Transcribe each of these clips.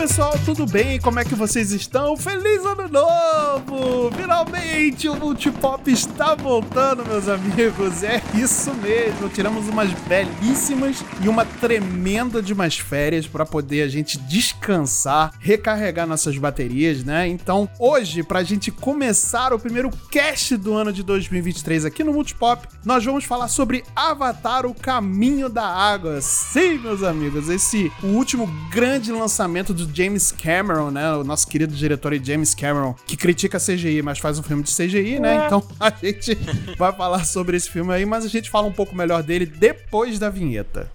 pessoal, tudo bem? Como é que vocês estão? Feliz ano novo! Finalmente o Multipop está voltando, meus amigos. É isso mesmo. Tiramos umas belíssimas e uma tremenda de umas férias para poder a gente descansar, recarregar nossas baterias, né? Então, hoje, pra gente começar o primeiro cast do ano de 2023 aqui no Multipop, nós vamos falar sobre Avatar: O Caminho da Água. Sim, meus amigos, esse o último grande lançamento do James Cameron, né? O nosso querido diretor James Cameron, que critica CGI, mas faz um filme de CGI, né? Então a gente vai falar sobre esse filme aí, mas a gente fala um pouco melhor dele depois da vinheta.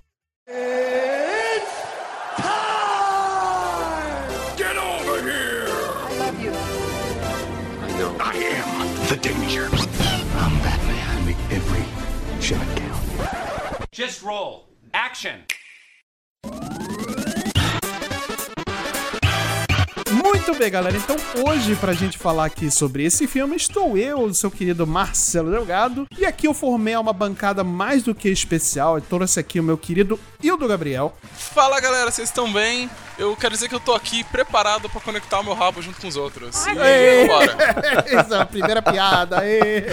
The danger. I'm Batman. Make every shot count. Just roll. Action. Muito bem, galera. Então, hoje, pra gente falar aqui sobre esse filme, estou eu, seu querido Marcelo Delgado. E aqui eu formei uma bancada mais do que especial. Eu trouxe aqui o meu querido Hildo Gabriel. Fala galera, vocês estão bem? Eu quero dizer que eu tô aqui preparado pra conectar o meu rabo junto com os outros. E Aê! vambora. Essa é a primeira piada. Aê.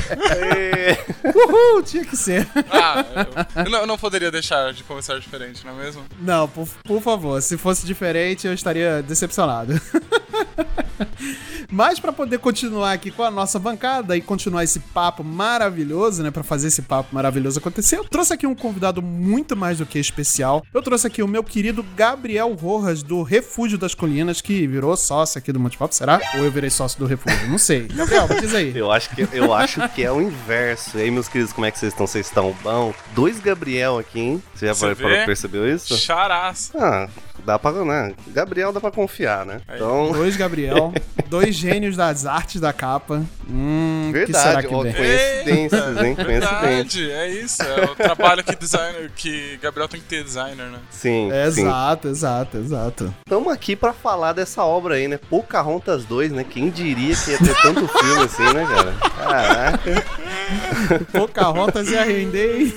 Uhul, tinha que ser. Ah, eu, eu não, eu não poderia deixar de começar diferente, não é mesmo? Não, por, por favor, se fosse diferente, eu estaria decepcionado. Mas pra poder continuar aqui com a nossa bancada e continuar esse papo maravilhoso, né, Pra fazer esse papo maravilhoso acontecer, eu trouxe aqui um convidado muito mais do que especial. Eu trouxe aqui o meu querido Gabriel Rojas do Refúgio das Colinas, que virou sócio aqui do Multipop, será? Ou eu virei sócio do Refúgio? Não sei. Gabriel, diz aí. Eu acho, que, eu acho que é o inverso. E aí, meus queridos, como é que vocês estão? Vocês estão bom? Dois Gabriel aqui, hein? Você já Você parou- percebeu isso? Charaça. Ah, dá pra, né? Gabriel dá pra confiar, né? Então, Dois Gabriel, dois gênios das artes da capa. Hum, que será verdade. que ó, vem? coincidências, hein? Coincidências. É isso. É o trabalho que designer, que Gabriel tem que ter designer, né? Sim, É, sim. exato, exato, exato. Estamos aqui pra falar dessa obra aí, né? Pocahontas 2, né? Quem diria que ia ter tanto filme assim, né, cara? Caraca. Pocahontas ia render, hein?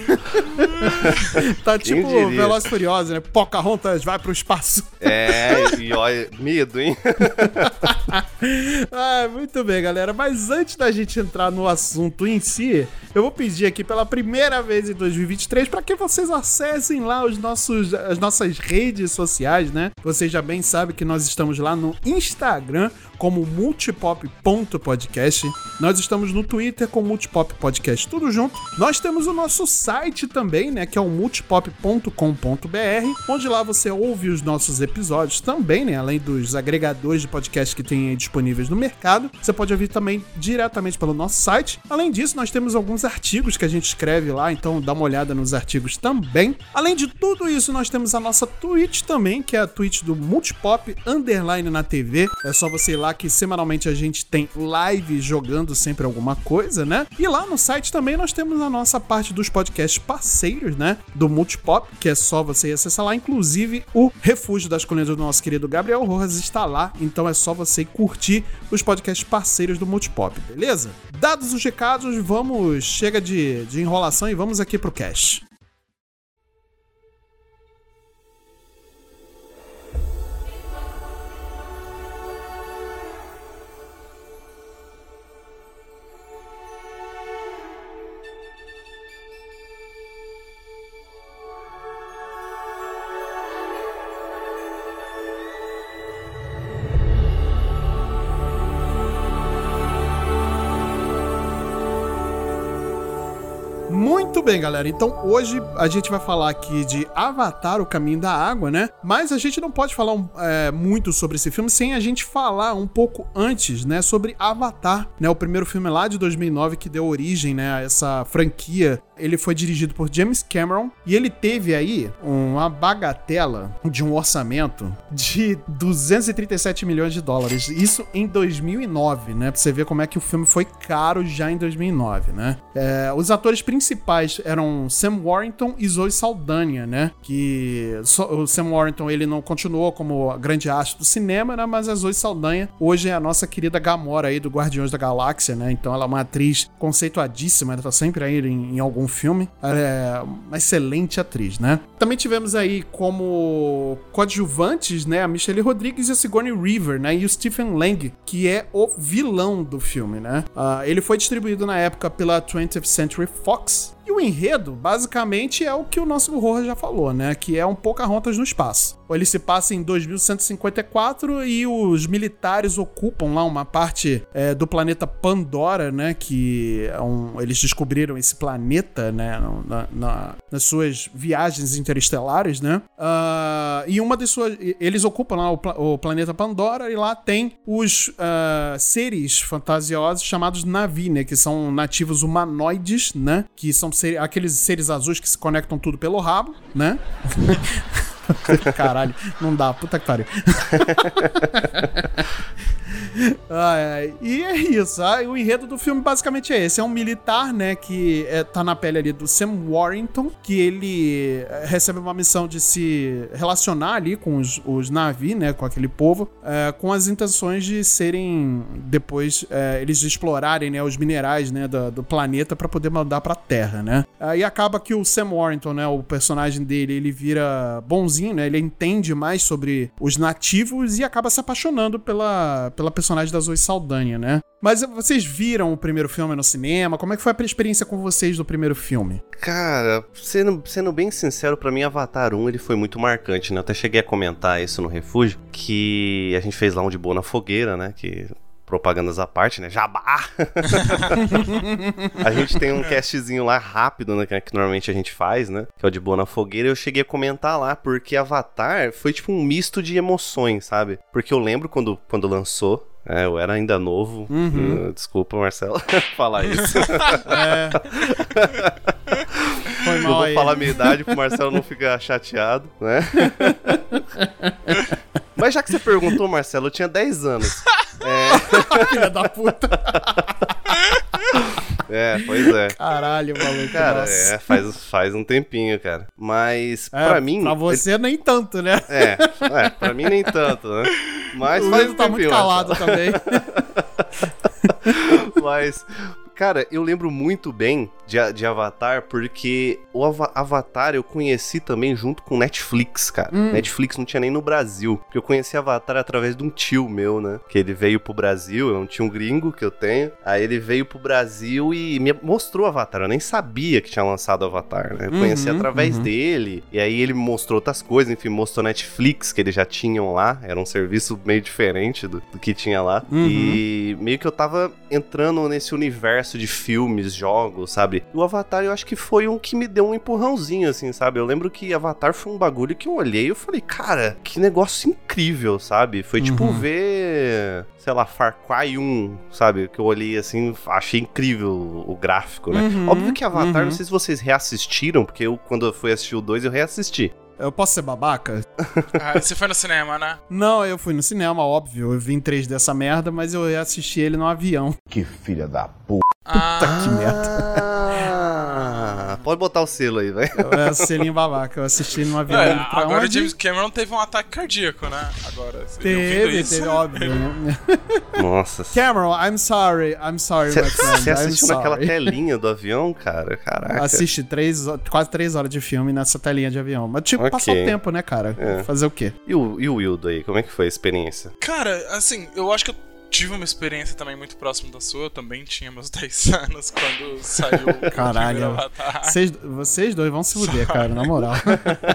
tá Quem tipo diria? Veloz e Furioso, né? Pocahontas vai pro espaço. É, e olha, medo, hein? ah, muito bem, galera. Mas antes da gente entrar no assunto em si, eu vou pedir aqui pela primeira vez em 2023 para que vocês acessem lá os nossos, as nossas redes sociais, né? Vocês já bem sabem que nós estamos lá no Instagram como multipop.podcast. Nós estamos no Twitter com Multipop Podcast, tudo junto. Nós temos o nosso site também, né, que é o multipop.com.br, onde lá você ouve os nossos episódios também, né, além dos agregadores de podcast que tem aí disponíveis no mercado. Você pode ouvir também diretamente pelo nosso site. Além disso, nós temos alguns artigos que a gente escreve lá, então dá uma olhada nos artigos também. Além de tudo isso, nós temos a nossa Twitch também, que é a Twitch do Multipop Underline na TV. É só você ir lá que semanalmente a gente tem live jogando sempre alguma coisa, né? E lá no site também nós temos a nossa parte dos podcasts parceiros, né? Do Multipop, que é só você acessar lá. Inclusive, o Refúgio das Colinas do nosso querido Gabriel Rojas está lá. Então é só você curtir os podcasts parceiros do Multipop, beleza? Dados os recados, vamos. Chega de, de enrolação e vamos aqui pro cast. Bem, galera. Então hoje a gente vai falar aqui de Avatar, o Caminho da Água, né? Mas a gente não pode falar é, muito sobre esse filme sem a gente falar um pouco antes, né? Sobre Avatar, né? O primeiro filme lá de 2009 que deu origem, né? A essa franquia. Ele foi dirigido por James Cameron e ele teve aí uma bagatela de um orçamento de 237 milhões de dólares. Isso em 2009, né? Pra você ver como é que o filme foi caro já em 2009, né? É, os atores principais eram Sam Warrington e Zoe Saldanha, né? Que so- o Sam Warrington ele não continuou como grande astro do cinema, né? Mas a Zoe Saldanha hoje é a nossa querida Gamora aí do Guardiões da Galáxia, né? Então ela é uma atriz conceituadíssima, ela tá sempre aí em, em algum com o filme. Ela é uma excelente atriz, né? Também tivemos aí como coadjuvantes, né, a Michelle Rodrigues e a Sigourney Weaver, né, e o Stephen Lang, que é o vilão do filme, né? Uh, ele foi distribuído na época pela 20th Century Fox, e o enredo, basicamente, é o que o nosso horror já falou, né? Que é um Pocahontas no espaço. Ele se passa em 2154 e os militares ocupam lá uma parte é, do planeta Pandora, né? Que é um, eles descobriram esse planeta, né? Na, na, nas suas viagens interestelares, né? Uh, e uma das suas. Eles ocupam lá o, o, planeta Pandora e lá tem os uh, seres fantasiosos chamados Navi, né? Que são nativos humanoides, né? Que são ser, aqueles seres azuis que se conectam tudo pelo rabo, né? Caralho, não dá, puta que pariu. e é isso. Ah, o enredo do filme basicamente é esse. É um militar, né, que é, tá na pele ali do Sam Warrington, que ele é, recebe uma missão de se relacionar ali com os, os Navi, né, com aquele povo, é, com as intenções de serem, depois, é, eles explorarem, né, os minerais, né, do, do planeta para poder mandar pra Terra, né. Aí acaba que o Sam Warrington, né, o personagem dele, ele vira bonzinho, né, ele entende mais sobre os nativos e acaba se apaixonando pela, pela pessoa personagem da Zoe Saldanha, né? Mas vocês viram o primeiro filme no cinema? Como é que foi a experiência com vocês do primeiro filme? Cara, sendo, sendo bem sincero, para mim Avatar 1 ele foi muito marcante, né? Eu até cheguei a comentar isso no Refúgio, que a gente fez lá um de boa na fogueira, né? Que propagandas à parte, né? Jabá! a gente tem um castzinho lá rápido, né? Que normalmente a gente faz, né? Que é o de Boa na Fogueira. Eu cheguei a comentar lá, porque Avatar foi tipo um misto de emoções, sabe? Porque eu lembro quando, quando lançou, é, eu era ainda novo. Uhum. Uh, desculpa, Marcelo, falar isso. é. Foi mal não vou aí. falar a minha idade pro Marcelo não ficar chateado, né? Mas já que você perguntou, Marcelo, eu tinha 10 anos. É... Filha da puta. É, pois é. Caralho, maluco. Cara, nossa. é, faz, faz um tempinho, cara. Mas, é, pra mim. Pra você, ele... nem tanto, né? É, é, pra mim nem tanto, né? Mas o faz um tá muito calado também. Mas, Cara, eu lembro muito bem de, de Avatar, porque o Ava Avatar eu conheci também junto com Netflix, cara. Hum. Netflix não tinha nem no Brasil. Porque eu conheci Avatar através de um tio meu, né? Que ele veio pro Brasil, é um tio gringo que eu tenho. Aí ele veio pro Brasil e me mostrou Avatar. Eu nem sabia que tinha lançado Avatar, né? Eu uhum, conheci através uhum. dele. E aí ele me mostrou outras coisas, enfim, mostrou Netflix, que eles já tinham lá. Era um serviço meio diferente do, do que tinha lá. Uhum. E meio que eu tava entrando nesse universo universo de filmes, jogos, sabe? O Avatar eu acho que foi um que me deu um empurrãozinho, assim, sabe? Eu lembro que Avatar foi um bagulho que eu olhei e eu falei, cara, que negócio incrível, sabe? Foi tipo uhum. ver sei lá, Far Cry 1, sabe? Que eu olhei assim, achei incrível o gráfico, né? Uhum, Óbvio que Avatar, uhum. não sei se vocês reassistiram, porque eu, quando eu fui assistir o 2, eu reassisti. Eu posso ser babaca? Ah, você foi no cinema, né? Não, eu fui no cinema, óbvio. Eu vim três dessa merda, mas eu assisti ele no avião. Que filha da puta. Puta ah. que merda. Pode botar o selo aí, velho. É o selinho babaca. Eu assisti no avião. É, agora onde? o James Cameron teve um ataque cardíaco, né? Agora. Teve, teve, óbvio. Né? Nossa. Cameron, I'm sorry. I'm sorry, cê, my friend. Você assistiu naquela telinha do avião, cara? Caraca. Assisti três, quase três horas de filme nessa telinha de avião. Mas, tipo, okay. passar o tempo, né, cara? É. Fazer o quê? E o, e o Wildo aí? Como é que foi a experiência? Cara, assim, eu acho que eu tive uma experiência também muito próxima da sua. Eu também tinha meus 10 anos quando saiu Caralho, o vocês, vocês dois vão se fuder, cara, na moral.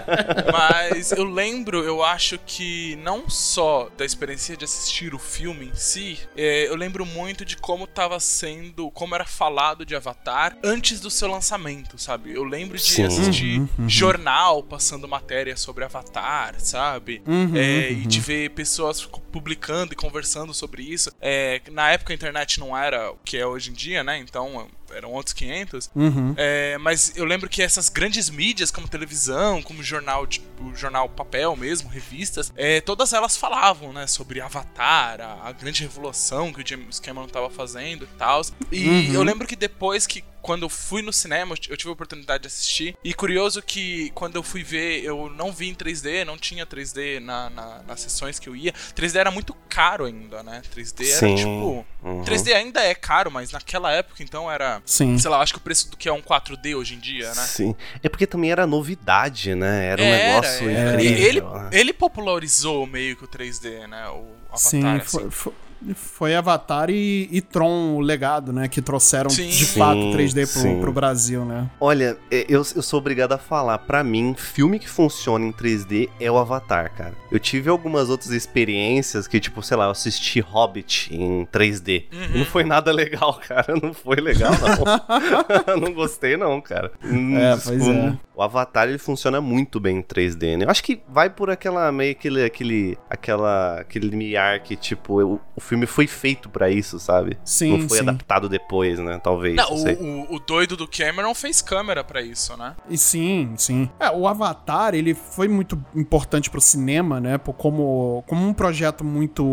Mas eu lembro, eu acho que não só da experiência de assistir o filme em si, é, eu lembro muito de como tava sendo, como era falado de Avatar antes do seu lançamento, sabe? Eu lembro de Sim. assistir uhum, uhum. jornal passando matéria sobre Avatar, sabe? Uhum, é, e de uhum. ver pessoas publicando e conversando sobre isso. É, na época a internet não era o que é hoje em dia, né? Então eram outros 500. Uhum. É, mas eu lembro que essas grandes mídias, como televisão, como jornal, tipo, jornal papel mesmo, revistas, é, todas elas falavam, né, sobre Avatar, a, a grande revolução que o James Cameron estava fazendo e tal. E uhum. eu lembro que depois que quando eu fui no cinema, eu tive a oportunidade de assistir. E curioso que quando eu fui ver, eu não vi em 3D, não tinha 3D na, na- nas sessões que eu ia. 3D era muito caro ainda, né? 3D era Sim. tipo. Uhum. 3D ainda é caro, mas naquela época então era. Sim. Sei lá, acho que o preço do que é um 4D hoje em dia, né? Sim. É porque também era novidade, né? Era um Era, negócio era. incrível. Ele, né? ele popularizou meio que o 3D, né? O Avatar, Sim, assim. foi, foi, foi Avatar e, e Tron, o legado, né? Que trouxeram Sim. de fato Sim, 3D sim. pro, pro Brasil, né? Olha, é, eu, eu sou obrigado a falar, pra mim, filme que funciona em 3D é o Avatar, cara. Eu tive algumas outras experiências que, tipo, sei lá, eu assisti Hobbit em 3D. Uhum. Não foi nada legal, cara. Não foi legal, não. não gostei, não, cara. Hum, É, pois é. O Avatar, ele funciona muito bem em 3D, né? Eu acho que vai por aquela, meio aquele, aquele, aquela, aquele limiar que, tipo, o, o filme foi feito pra isso, sabe? Sim, não foi sim. adaptado depois, né? Talvez, Não, não sei. o, o, o doido do Cameron fez câmera pra isso, né? E sim, sim. É, o Avatar, ele foi muito importante pro cinema, né? Por como, como um projeto muito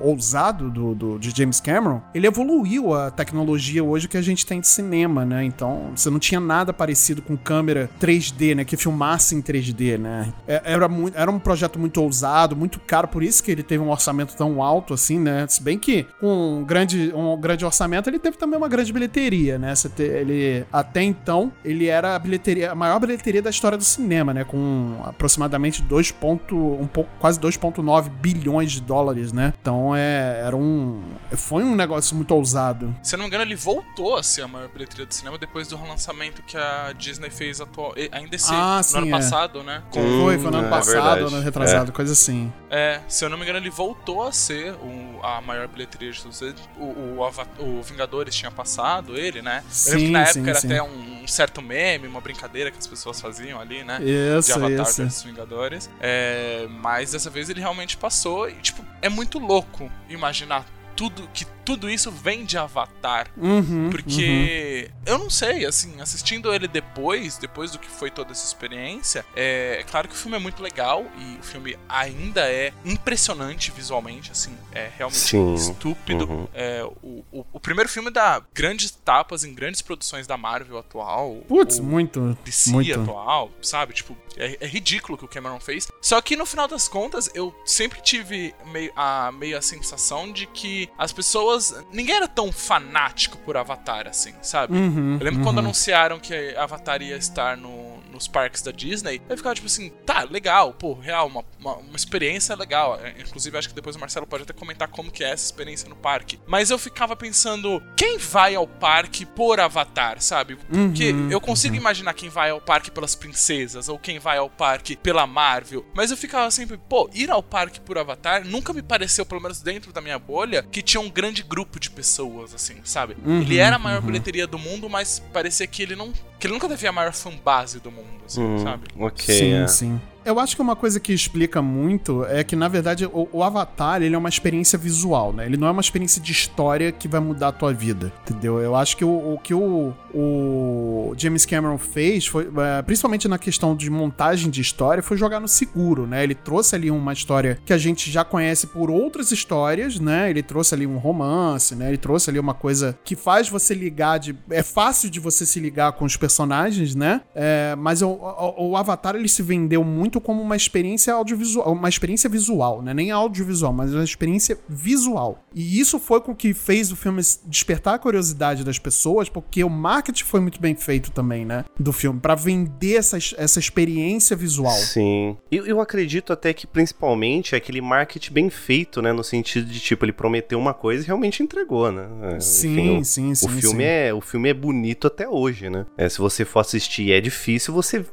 ousado do, do- de James Cameron, ele evoluiu a tecnologia hoje que a gente tem de cinema, né? Então, você não tinha nada parecido com câmera 3D, né? Que filmasse em 3D, né? É- Era, muito, era um projeto muito ousado, muito caro, por isso que ele teve um orçamento tão alto assim, né? Se bem que com um grande, um grande orçamento, ele teve também uma grande bilheteria, né? Ele, até então, ele era a bilheteria, a maior bilheteria da história do cinema, né? Com aproximadamente 2 ponto, um pouco, quase 2,9 bilhões de dólares, né? Então é, era um. Foi um negócio muito ousado. Se eu não me engano, ele voltou a ser a maior bilheteria do cinema depois do relançamento que a Disney fez atual, ainda esse Ah, no sim, ano é. passado, né? Com- foi, foi no ano é passado, verdade. ano retrasado, coisa assim. é, se eu não me engano, ele voltou a ser o- a maior bilheteria de todos eles. O, o, o Vingadores tinha passado ele, né? eu lembro que Sim, na sim, época era sim. até um, um certo meme, uma brincadeira que as pessoas faziam ali, né? de Isso, Avatar isso. versus Vingadores. É, mas dessa vez ele realmente passou e, tipo, é muito louco imaginar tudo que tudo isso vem de Avatar. Uhum, Porque eu não sei, assim, assistindo ele depois, depois do que foi toda essa experiência, é, é claro que o filme é muito legal e o filme ainda é impressionante visualmente, assim, é realmente Sim. estúpido. Uhum. É, o, o, o primeiro filme dá grandes tapas em grandes produções da Marvel atual. Putz, muito. DC muito. atual, sabe? Tipo, é, é ridículo o que o Cameron fez. Só que no final das contas, eu sempre tive meio a, meio a sensação de que as pessoas. Ninguém era tão fanático por Avatar assim, sabe? Uhum, Eu lembro quando uhum. anunciaram que Avatar ia estar no- nos parques da Disney, eu ficava tipo assim, tá, legal, pô, real, uma, uma, uma experiência legal. É, Inclusive, acho que depois o Marcelo pode até comentar como que é essa experiência no parque. Mas eu ficava pensando, quem vai ao parque por Avatar, sabe? Porque Uhum, eu consigo imaginar quem vai ao parque pelas princesas, ou quem vai ao parque pela Marvel, mas eu ficava sempre, pô, ir ao parque por Avatar nunca me pareceu, pelo menos dentro da minha bolha, que tinha um grande grupo de pessoas, assim, sabe? Uhum, ele era a maior uhum. bilheteria do mundo, mas parecia que ele não. que ele nunca teve a maior fanbase do mundo, assim, Hum, sabe? ok. sim, é. sim. Eu acho que uma coisa que explica muito é que, na verdade, o, o Avatar, ele é uma experiência visual, né? Ele não é uma experiência de história que vai mudar a tua vida, entendeu? Eu acho que o, o que o, o James Cameron fez, foi, é, principalmente na questão de montagem de história, foi jogar no seguro, né? Ele trouxe ali uma história que a gente já conhece por outras histórias, né? Ele trouxe ali um romance, né? Ele trouxe ali uma coisa que faz você ligar de... É fácil de você se ligar com os personagens, né? É, mas o, o- o Avatar, ele se vendeu muito como uma experiência audiovisual, uma experiência visual, né? Nem audiovisual, mas uma experiência visual. E isso foi com que fez o filme despertar a curiosidade das pessoas, porque o marketing foi muito bem feito também, né? Do filme, pra vender essa, essa experiência visual. Sim. Eu, eu acredito até que principalmente é aquele marketing bem feito, né? No sentido de, tipo, ele prometeu uma coisa e realmente entregou, né? É, Sim, o- sim, sim, O filme, sim. É, o filme é bonito até hoje, né? É, se você for assistir, é difícil você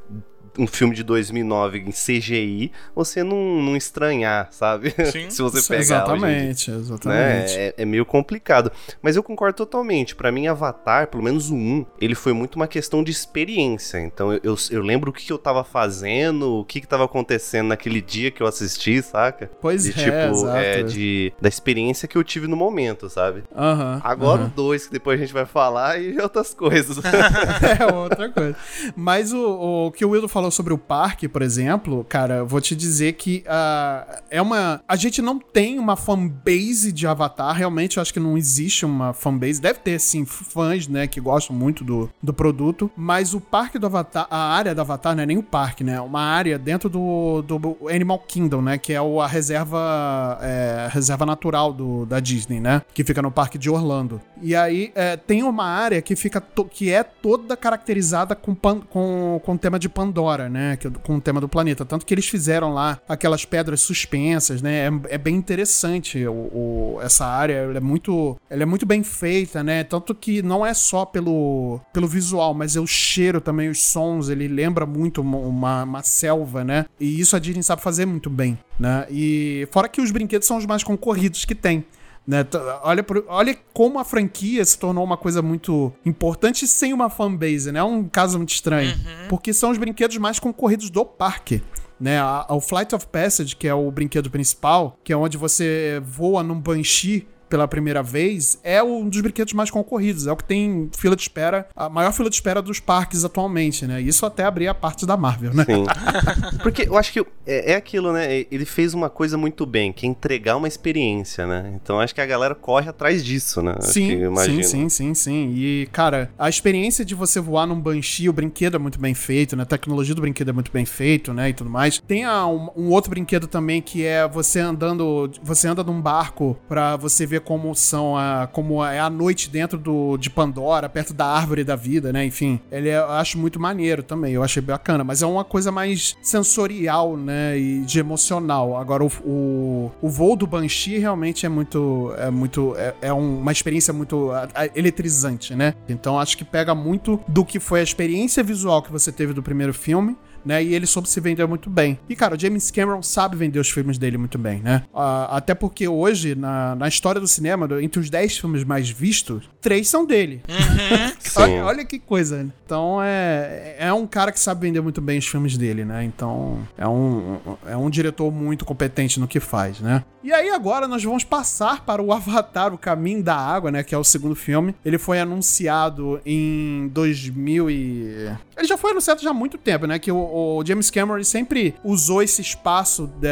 um filme de 2009 em CGI, você não, não estranhar, sabe? Sim. se você pegar hoje em dia Exatamente, né? exatamente. É, é meio complicado. Mas eu concordo totalmente. Pra mim, Avatar, pelo menos o 1, ele foi muito uma questão de experiência. Então eu, eu, eu lembro o que, que eu tava fazendo, o que, que tava acontecendo naquele dia que eu assisti, saca? Pois de é, tipo, exato. é, de, da experiência que eu tive no momento, sabe? Aham, Agora aham. o 2, que depois a gente vai falar, e outras coisas. é outra coisa. Mas o, o que o Wildo falou falou sobre o parque, por exemplo, cara, vou te dizer que uh, é uma. A gente não tem uma fanbase de Avatar, realmente eu acho que não existe uma fanbase. Deve ter, sim, fãs, né, que gostam muito do, do produto, mas o parque do Avatar, a área do Avatar não é nem o parque, né? É uma área dentro do, do Animal Kingdom, né? Que é a reserva, é, reserva natural do, da Disney, né? Que fica no parque de Orlando. E aí é, tem uma área que fica to, que é toda caracterizada com, pan, com, com tema de Pandora, né? Que, com o tema do planeta. Tanto que eles fizeram lá aquelas pedras suspensas, né? É, é bem interessante o, o, essa área. Ela é muito, ela é muito bem feita, né? Tanto que não é só pelo, pelo visual, mas é o cheiro também, os sons. Ele lembra muito uma, uma, uma selva, né? E isso a Disney sabe fazer muito bem, né? E fora que os brinquedos são os mais concorridos que tem. Né? Olha, olha como a franquia se tornou uma coisa muito importante sem uma fanbase, né? É um caso muito estranho. Uhum. Porque são os brinquedos mais concorridos do parque. Né, o Flight of Passage, que é o brinquedo principal, que é onde você voa num Banshee pela primeira vez, é um dos brinquedos mais concorridos. É o que tem fila de espera, a maior fila de espera dos parques atualmente, né? Isso até abrir a parte da Marvel, né? Sim. Porque eu acho que é, é, aquilo, né? Ele fez uma coisa muito bem, que é entregar uma experiência, né? Então acho que a galera corre atrás disso, né? Sim, sim, sim, sim, sim. E, cara, a experiência de você voar num Banshee, o brinquedo é muito bem feito, né? A tecnologia do brinquedo é muito bem feito, né? E tudo mais. Tem um, um outro brinquedo também que é você andando, você anda num barco para você ver como são a, como é a noite dentro do, de Pandora, perto da árvore da vida, né? Enfim, ele é, eu acho muito maneiro também, eu achei bacana, mas é uma coisa mais sensorial, né? E de emocional. Agora, o, o, o voo do Banshee realmente é muito, é muito, é, é uma experiência muito eletrizante, né? Então acho que pega muito do que foi a experiência visual que você teve do primeiro filme né? E ele soube se vender muito bem. E, cara, o James Cameron sabe vender os filmes dele muito bem, né? Uh, até porque hoje, na, na história do cinema, entre os 10 filmes mais vistos, três são dele. Uhum. olha, olha, que coisa. Né? Então, é, é um cara que sabe vender muito bem os filmes dele, né? Então, é um, é um diretor muito competente no que faz, né? E aí, agora, nós vamos passar para o Avatar, O Caminho da Água, né? Que é o segundo filme. Ele foi anunciado em 2000 e... Ele já foi anunciado já há muito tempo, né? Que o, o James Cameron sempre usou esse espaço de,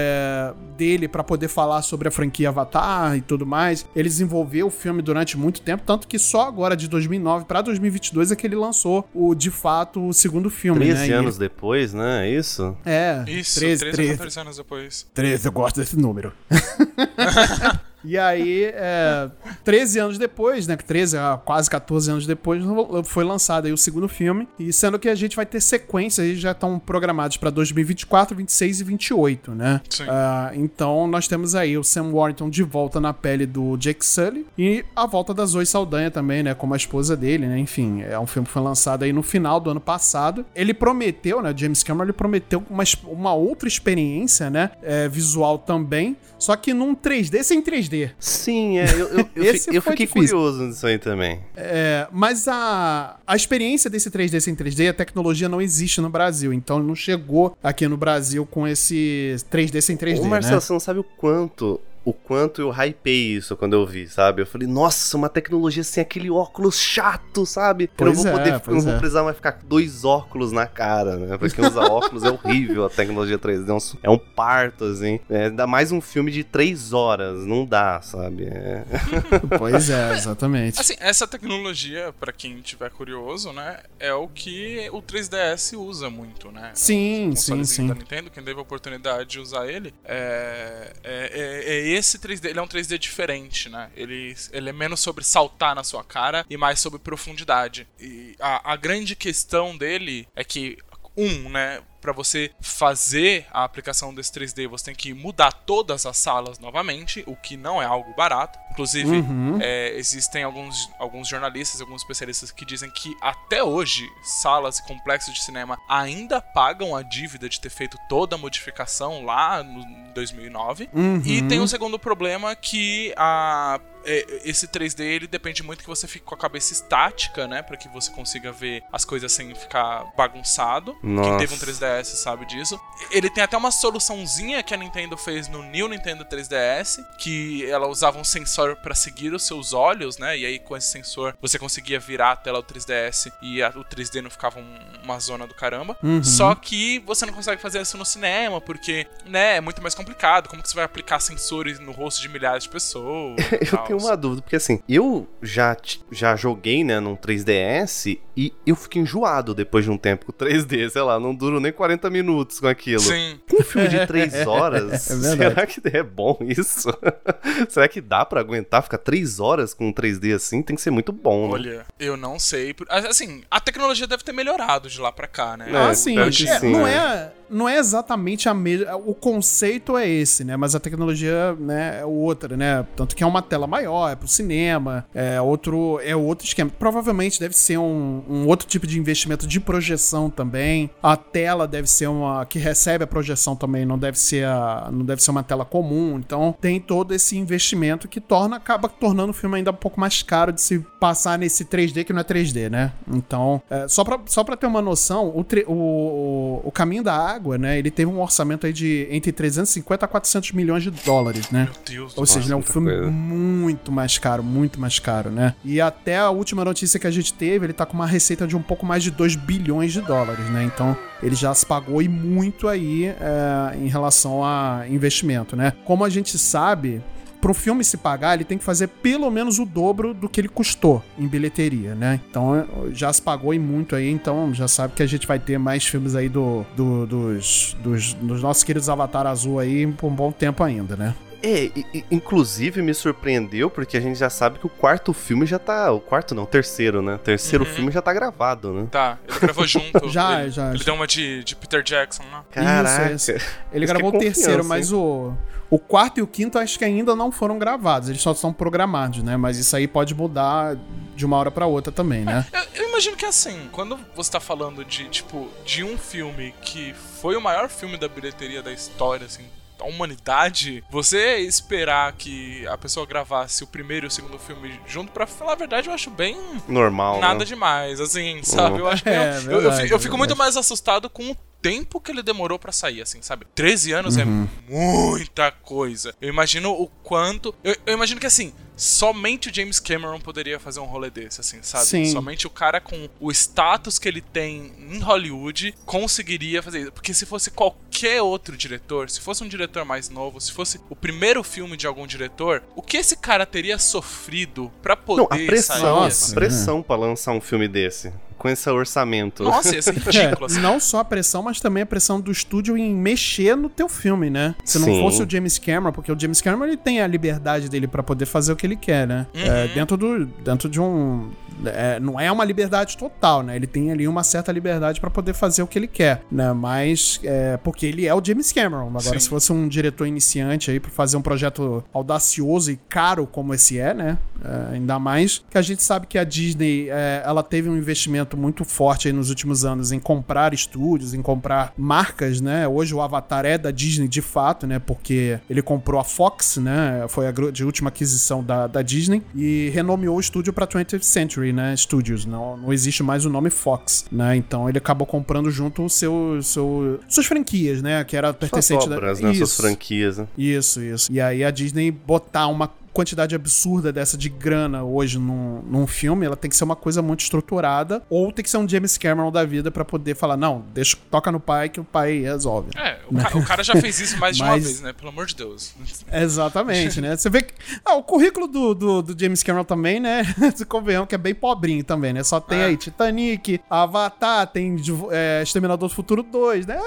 dele para poder falar sobre a franquia Avatar e tudo mais. Ele desenvolveu o filme durante muito tempo, tanto que só agora de 2009 para 2022 é que ele lançou o de fato o segundo filme, 13 né? anos e... depois, né? É isso? É. Isso, 13, 13, 13, 13 anos depois. 13, eu gosto desse número. E aí, é, 13 anos depois, né? 13, quase 14 anos depois, foi lançado aí o segundo filme. E sendo que a gente vai ter sequências aí, já estão programados para 2024, 26 e 28, né? Sim. Uh, então nós temos aí o Sam Warrington de volta na pele do Jake Sully e a volta da Zoe Saldanha também, né? Como a esposa dele, né? Enfim, é um filme que foi lançado aí no final do ano passado. Ele prometeu, né? James Cameron, ele prometeu uma, uma outra experiência, né? É, visual também, só que num 3D sem 3D. 3D. Sim, é, eu, eu, eu, eu fiquei difícil. curioso nisso aí também. É, mas a, a experiência desse 3D sem 3D, a tecnologia não existe no Brasil, então não chegou aqui no Brasil com esse 3D sem 3D. Ô, Marcelo, né? você não sabe o quanto o quanto eu hypei isso quando eu vi, sabe? Eu falei, nossa, uma tecnologia sem aquele óculos chato, sabe? eu não vou é, poder, eu não vou é. precisar mais ficar dois óculos na cara, né? Porque usar óculos é horrível, a tecnologia 3D é um, é um parto, assim. É, dá mais um filme de três horas, não dá, sabe? É. Pois é, exatamente. Assim, essa tecnologia, para quem tiver curioso, né, é o que o 3DS usa muito, né? Sim, sim, sim. Da Nintendo, quem teve a oportunidade de usar ele, é, é, é, é esse 3D, ele é um 3D diferente, né? Ele, ele é menos sobre saltar na sua cara e mais sobre profundidade. E a, a grande questão dele é que um, né? Para você fazer a aplicação desse 3D, você tem que mudar todas as salas novamente, o que não é algo barato. Inclusive, uhum. é, existem alguns, alguns jornalistas, alguns especialistas que dizem que até hoje salas e complexos de cinema ainda pagam a dívida de ter feito toda a modificação lá no 2009. Uhum. E tem um segundo problema que a esse 3D ele depende muito que você fique com a cabeça estática, né, para que você consiga ver as coisas sem ficar bagunçado. Nossa. Quem teve um 3D 3DS sabe disso. Ele tem até uma soluçãozinha que a Nintendo fez no New Nintendo 3DS, que ela usava um sensor para seguir os seus olhos, né? E aí com esse sensor você conseguia virar a tela do 3DS e a, o 3D não ficava um, uma zona do caramba. Uhum. Só que você não consegue fazer isso no cinema, porque, né, é muito mais complicado. Como que você vai aplicar sensores no rosto de milhares de pessoas? e Eu tenho uma dúvida, porque assim, eu já, já joguei, né, num 3DS e eu fico enjoado depois de um tempo com o 3D, sei lá, não duro nem 40 minutos com aquilo. Sim. Com um filme de 3 horas, É será que é bom isso? será que dá pra aguentar ficar 3 horas com um 3D assim? Tem que ser muito bom, né? Olha, eu não sei. por- Assim, a tecnologia deve ter melhorado de lá pra cá, né? É, Ah, sim. É, sim, não, né? é, não é exatamente a mesma. O conceito é esse, né? Mas a tecnologia né, é outra, né? Tanto que é uma tela maior, é pro cinema, é outro, é outro esquema. Provavelmente deve ser um, um outro tipo de investimento de projeção também. A tela deve ser uma. que recebe a projeção também, não deve ser, a, não deve ser uma tela comum. Então tem todo esse investimento que torna, acaba tornando o filme ainda um pouco mais caro de se passar nesse 3D que não é 3D, né? Então, é, só, pra, só pra ter uma noção, o, o, o Caminho da Água, né? Ele teve um orçamento aí de entre 350 a 400 milhões de dólares, né? Meu Deus Ou seja, ele é um filme coisa. muito mais caro, muito mais caro, né? E até a última notícia que a gente teve, ele tá com uma receita de um pouco mais de 2 bilhões de dólares, né? Então, ele já se pagou e muito aí é, em relação a investimento, né? Como a gente sabe, pro filme se pagar, ele tem que fazer pelo menos o dobro do que ele custou em bilheteria, né? Então já se pagou e muito aí, então já sabe que a gente vai ter mais filmes aí do, do- dos, dos, dos nossos queridos Avatar Azul aí por um bom tempo ainda, né? É, inclusive me surpreendeu porque a gente já sabe que o quarto filme já tá. O quarto não, o terceiro, né? O terceiro Uhum. filme já tá gravado, né? Tá, ele gravou junto. Já, ele, já, Ele já. deu uma de, de Peter Jackson, né? Caraca. Isso, isso. Ele Isso gravou é o terceiro, confiança, mas o, o quarto e o quinto acho que ainda não foram gravados. Eles só estão programados, né? Mas isso aí pode mudar de uma hora pra outra também, né? Eu, eu imagino que assim, quando você tá falando de, tipo, de um filme que foi o maior filme da bilheteria da história, assim, da humanidade, você esperar que a pessoa gravasse o primeiro e o segundo filme junto, pra falar a verdade, eu acho bem Normal. nada né? demais, assim, sabe? Eu acho que É, eu- eu, eu, verdade, fico- eu fico muito verdade. mais assustado com o tempo que ele demorou pra sair, assim, sabe? 13 anos é Uhum. muita coisa. Eu imagino o quanto. Eu, eu imagino que assim. Somente o James Cameron poderia fazer um rolê desse, assim, sabe? Sim. Somente o cara com o status que ele tem em Hollywood conseguiria fazer isso. Porque se fosse qualquer outro diretor, se fosse um diretor mais novo, se fosse o primeiro filme de algum diretor, o que esse cara teria sofrido pra poder Não, a pressão, sair Nossa, assim? a pressão pra lançar um filme desse. Com esse orçamento. Nossa, ia ser ridículo, É, assim. não só a pressão, mas também a pressão do estúdio em mexer no teu filme, né? Se não Sim. fosse o James Cameron, porque o James Cameron ele tem a liberdade dele pra poder fazer o que ele quer, né? É, dentro, do, dentro de um. é, não é uma liberdade total, né? Ele tem ali uma certa liberdade pra poder fazer o que ele quer, né? Mas é, porque ele é o James Cameron. Agora, Sim. se fosse um diretor iniciante aí pra fazer um projeto audacioso e caro como esse é, né? É, ainda mais que a gente sabe que a Disney é, ela teve um investimento muito forte aí nos últimos anos em comprar estúdios, em comprar marcas, né? Hoje o Avatar é da Disney de fato, né? Porque ele comprou a Fox, né? Foi a de última aquisição da, da Disney e renomeou o estúdio para 20th Century, né? Studios. Não, não existe mais o nome Fox, né? Então ele acabou comprando junto o seu, seu, suas franquias, né? Que era Suas pertencente obras, da... né? Suas Isso. franquias. né? Isso, isso. E aí a Disney botar uma quantidade absurda dessa de grana hoje num, num filme, ela tem que ser uma coisa muito estruturada, ou tem que ser um James Cameron da vida pra poder falar, não, deixa, toca no pai que o pai resolve. É, o, ca- o cara já fez isso mais de uma Mas- vez, né? Pelo amor de Deus. Exatamente, né? Você vê que. Ah, o currículo do, do, do James Cameron também, né? Se convenhamos que é bem pobrinho também, né? Só tem É. aí Titanic, Avatar, tem é, Exterminador do Futuro 2, né?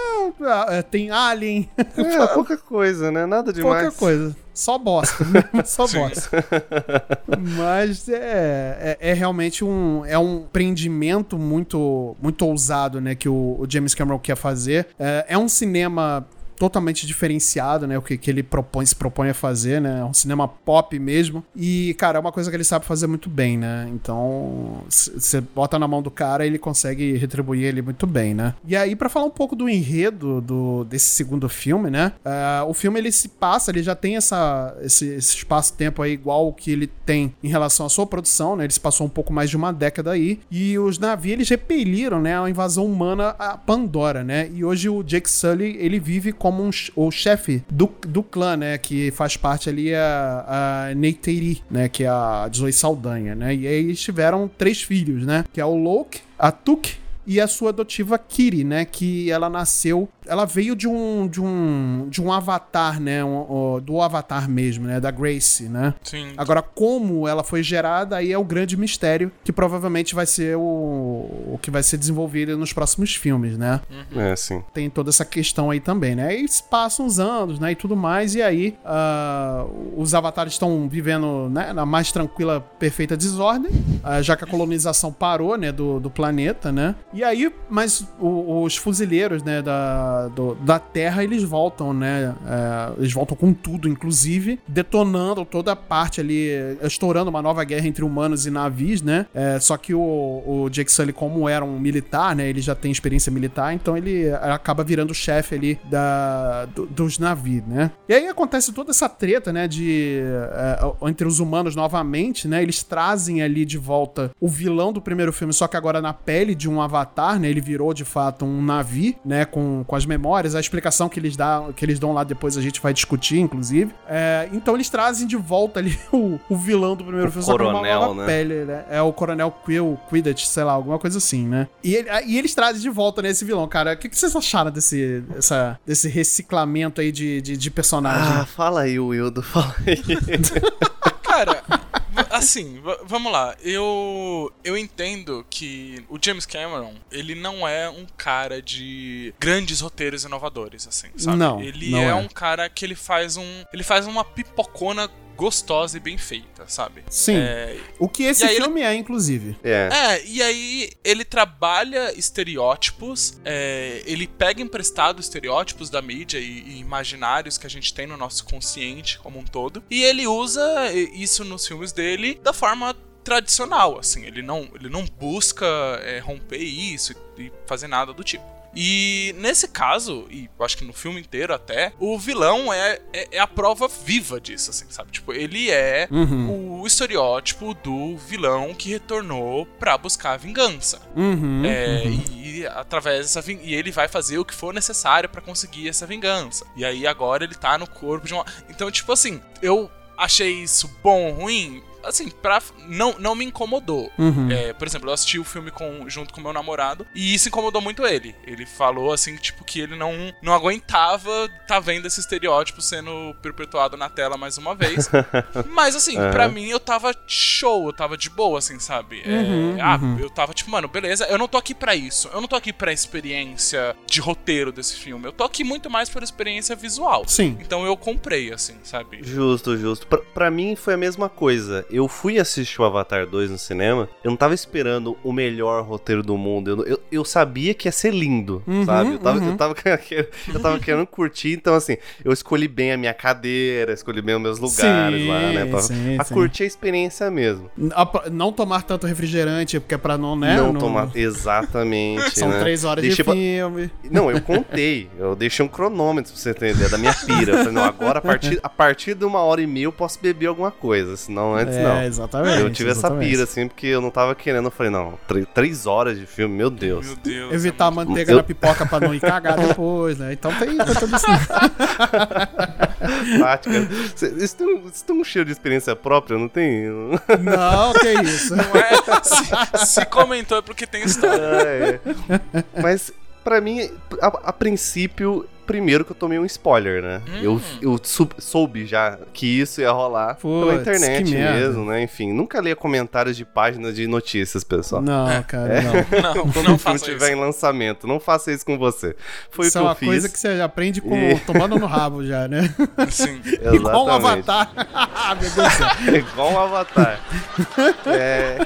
Ah, é, tem Alien, É, pouca coisa, né? Nada demais. pouca coisa. Só bosta, né? Só bosta. Mas é, é, é realmente um, é um empreendimento muito, muito ousado, né? Que o, o James Cameron quer fazer. É, é um cinema totalmente diferenciado, né? O que, que ele propõe, se propõe a fazer, né? É um cinema pop mesmo. E, cara, é uma coisa que ele sabe fazer muito bem, né? Então, você bota na mão do cara ele consegue retribuir ele muito bem, né? E aí, pra falar um pouco do enredo do, desse segundo filme, né? ah, o filme ele se passa, ele já tem essa, esse, esse espaço-tempo aí igual que ele tem em relação à sua produção, né? Ele se passou um pouco mais de uma década aí. E os navios, eles repeliram, né? A invasão humana a Pandora, né? E hoje o Jake Sully, ele vive como um o chefe do, do clã, né? Que faz parte ali a, a Neytiri, né? Que é a Zoe Saldanha, né? E aí eles tiveram três filhos, né? Que é o Loke, a Tuk e a sua adotiva Kiri, né? Que ela nasceu. Ela veio de um. de um. de um avatar, né? um- um- do avatar mesmo, né? Da Grace, né? Sim. Agora, como ela foi gerada, aí é o grande mistério que provavelmente vai ser o, o que vai ser desenvolvido nos próximos filmes, né? É, sim. Tem toda essa questão aí também, né? E passam os anos, né? E tudo mais, e aí ah, os avatares estão vivendo né, na mais tranquila, perfeita desordem, ah, já que a colonização parou, né? Do, do planeta, né? E aí, mas o- os fuzileiros, né? Da, do- da Terra, eles voltam, né? é, eles voltam com tudo, inclusive, detonando toda a parte ali, estourando uma nova guerra entre humanos e navios, né? É, só que o, o Jake Sully, como era um militar, né? Ele já tem experiência militar, então ele acaba virando o chefe ali da, do- dos navios, né? E aí acontece toda essa treta, né? De é, entre os humanos novamente, né? Eles trazem ali de volta o vilão do primeiro filme, só que agora na pele de um avatar, né? Ele virou de fato um navio, né? Com, com as memórias, a explicação que eles, dá, que eles dão lá depois a gente vai discutir, inclusive. É, então eles trazem de volta ali o, o vilão do primeiro O filme, só numa coronel, nova né? pele, né? É o Coronel Quill, Quidditch, sei lá, alguma coisa assim, né? E, ele- e eles trazem de volta, né, esse vilão, cara. O que, que vocês acharam desse, essa, desse reciclamento aí de, de, de personagem? Ah, fala aí, Wildo, fala aí. Cara, assim, vamos lá. Eu eu entendo que o James Cameron, ele não é um cara de grandes roteiros inovadores, assim, sabe? Não, ele não é, é. um cara que ele faz um, ele faz uma pipocona gostosa e bem feita, sabe? Sim. É, O que esse E aí ele- filme é, inclusive. É. é, e aí ele trabalha estereótipos, é, ele pega emprestado estereótipos da mídia e, e imaginários que a gente tem no nosso consciente como um todo, e ele usa isso nos filmes dele da forma tradicional, assim, ele não, ele não busca é, romper isso e fazer nada do tipo. E nesse caso, e eu acho que no filme inteiro até, o vilão é, é, é a prova viva disso, assim, sabe? Tipo, ele é Uhum. o estereótipo do vilão que retornou pra buscar a vingança. Uhum. É, E através dessa vin- e ele vai fazer o que for necessário pra conseguir essa vingança. E aí agora ele tá no corpo de uma. Então, tipo assim, eu achei isso bom, ruim. Assim, pra... não, não me incomodou. Uhum. É, por exemplo, eu assisti o filme com, junto com meu namorado e isso incomodou muito ele. Ele falou assim, tipo, que ele não, não aguentava tá vendo esse estereótipo sendo perpetuado na tela mais uma vez. Mas assim, pra mim eu tava show, eu tava de boa, assim, sabe? É, Uhum, ah, eu tava tipo, mano, beleza, eu não tô aqui pra isso. Eu não tô aqui pra experiência de roteiro desse filme. Eu tô aqui muito mais por experiência visual. Sim. Então eu comprei, assim, sabe? Justo, justo. Pra, pra mim foi a mesma coisa. Eu fui assistir o Avatar 2 no cinema, eu não tava esperando o melhor roteiro do mundo. Eu, eu, eu sabia que ia ser lindo, Uhum, sabe? Eu tava, uhum. eu, tava, querendo- eu tava querendo curtir, então assim, eu escolhi bem a minha cadeira, escolhi bem os meus lugares Sim, lá, né? Pra, sim, pra sim. curtir a experiência mesmo. A- Não tomar tanto refrigerante, porque é pra não, né? não tomar. Exatamente. São né? três horas Deixei de pra- filme. Não, eu contei. Eu deixei um cronômetro pra você ter ideia da minha pira. Eu falei, não, agora a partir, a partir de uma hora e meia eu posso beber alguma coisa, senão antes é, não. exatamente. Eu tive essa exatamente. pira, assim, porque eu não tava querendo. Eu falei, não, três, três horas de filme, meu Deus. Meu Deus. Evitar a é manteiga Eu- na pipoca pra não ir cagar depois, né? Então tem, tem tudo isso. Tática. Isso tem, um- isso tem um cheiro de experiência própria, não tem? Não, que isso. Não é? Se, se comentou é porque tem história. É, é. Mas, pra mim, a, a princípio, primeiro que eu tomei um spoiler, né? Eu, eu sou- soube já que isso ia rolar pela Putz, internet mesmo, né? Enfim, nunca lia comentários de páginas de notícias, pessoal. Não, É. cara, não. Não, Quando não o filme isso. em lançamento, não faça isso com você. Foi Isso é o que uma eu fiz. coisa que você aprende com, E- tomando no rabo já, né? Sim. Igual um avatar. Ah, Meu Deus do céu. É igual um avatar. é.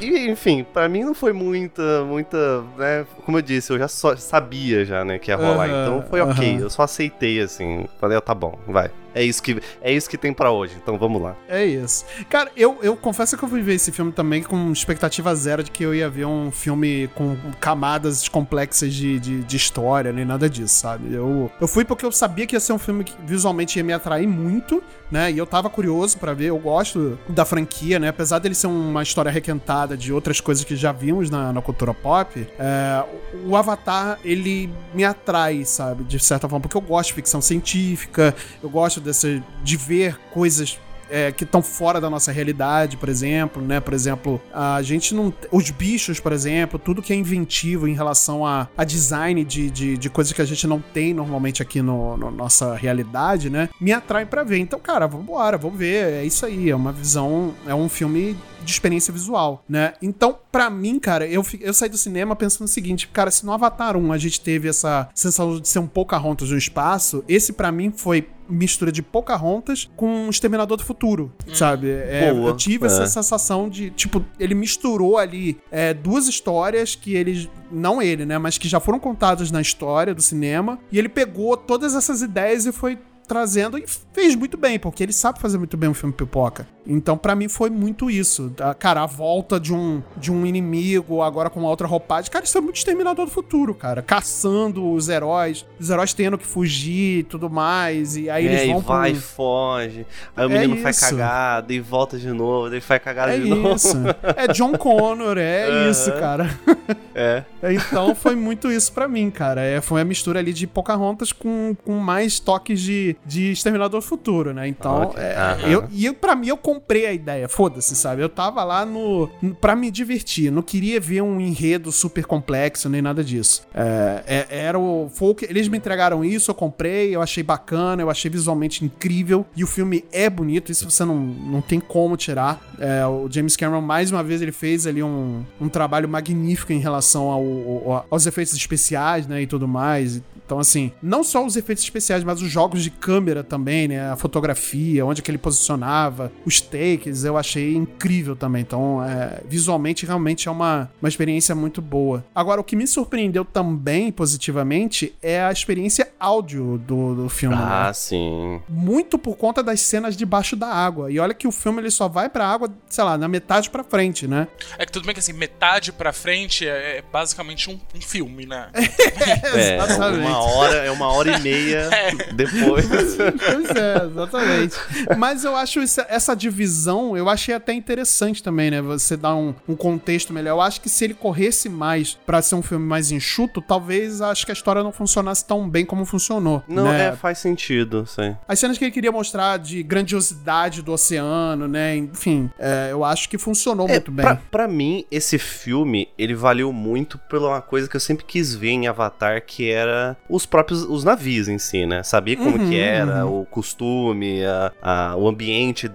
E, enfim, pra mim não foi muita, muita, né? Como eu disse, eu já só sabia já, né, que ia rolar. Então foi ok. Eu só aceitei, assim. Falei, ó, tá bom, vai. É isso que, é isso que tem pra hoje, então vamos lá. É isso. Cara, eu, eu confesso que eu fui ver esse filme também com expectativa zero de que eu ia ver um filme com camadas complexas de, de, de história, nem nada disso, sabe? Eu, eu fui porque eu sabia que ia ser um filme que visualmente ia me atrair muito, né? E eu tava curioso pra ver, eu gosto da franquia, né? Apesar dele ser uma história requentada de outras coisas que já vimos na, na cultura pop, é, o Avatar, ele me atrai, sabe? De certa forma, porque eu gosto de ficção científica, eu gosto dessa, de ver coisas é, que estão fora da nossa realidade, por exemplo, né? Por exemplo, a gente não. Os bichos, por exemplo, tudo que é inventivo em relação a, a design de, de, de coisas que a gente não tem normalmente aqui no, no nossa realidade, né? Me atrai para ver. Então, cara, vamos embora, vamos ver. É isso aí. É uma visão. É um filme de experiência visual, né? Então, para mim, cara, eu, eu saí do cinema pensando o seguinte, cara, se no Avatar 1 a gente teve essa sensação de ser um Pocahontas no espaço, esse para mim foi mistura de Pocahontas com Exterminador do Futuro, sabe? É, Boa, eu tive é. essa sensação de, tipo, ele misturou ali é, duas histórias que ele, não ele, né, mas que já foram contadas na história do cinema, e ele pegou todas essas ideias e foi trazendo e fez muito bem, porque ele sabe fazer muito bem um filme pipoca. Então, pra mim, foi muito isso. Cara, a volta de um, de um inimigo, agora com uma outra roupagem. Cara, isso é muito Exterminador do Futuro, cara. Caçando os heróis, os heróis tendo que fugir e tudo mais. E aí é, eles e vão um- vai, foge. Aí o É menino faz isso. cagada e volta de novo, daí faz cagada É de novo. isso. É John Connor, é Aham. isso, cara. É. Então foi muito isso pra mim, cara. É, foi a mistura ali de Pocahontas com, com mais toques de, de Exterminador do Futuro, né? Então, Ok. é, Aham. eu, e pra mim, eu comprei a ideia. Foda-se, sabe? Eu tava lá no, pra me divertir. Não queria ver um enredo super complexo, nem nada disso. É, é- era o. Que, eles me entregaram isso, eu comprei, eu achei bacana, eu achei visualmente incrível. E o filme é bonito, isso você não, não tem como tirar. É, o James Cameron, mais uma vez, ele fez ali um, um trabalho magnífico em relação ao, ao- aos efeitos especiais, né, e tudo mais. Então, assim, não só os efeitos especiais, mas os jogos de câmera também, né, a fotografia, onde que ele posicionava, os takes, eu achei incrível também. Então, é, visualmente, realmente é uma, uma experiência muito boa. Agora, o que me surpreendeu também positivamente é a experiência áudio do, do filme, né? Ah, sim. muito por conta das cenas debaixo da água. E olha que o filme ele só vai pra água, sei lá, na metade pra frente, né? É que tudo bem que assim, metade pra frente é, é basicamente um, um filme, né? É, Exatamente. uma hora, é uma hora e meia depois. Pois é, exatamente. Mas eu acho isso- essa divisão, eu achei até interessante também, né? Você dar um, um contexto melhor. Eu acho que se ele corresse mais pra ser um filme mais enxuto, talvez acho que a história não funcionasse tão bem como funcionou. Não, né? é, faz sentido, sim. As cenas que ele queria mostrar de grandiosidade do oceano, né? Enfim, é, eu acho que funcionou muito bem. É, Pra, pra mim, esse filme, ele valeu muito pela uma coisa que eu sempre quis ver em Avatar, que era os próprios, os navios em si, né? Saber como Uhum, que era, o costume, a, a- o ambiente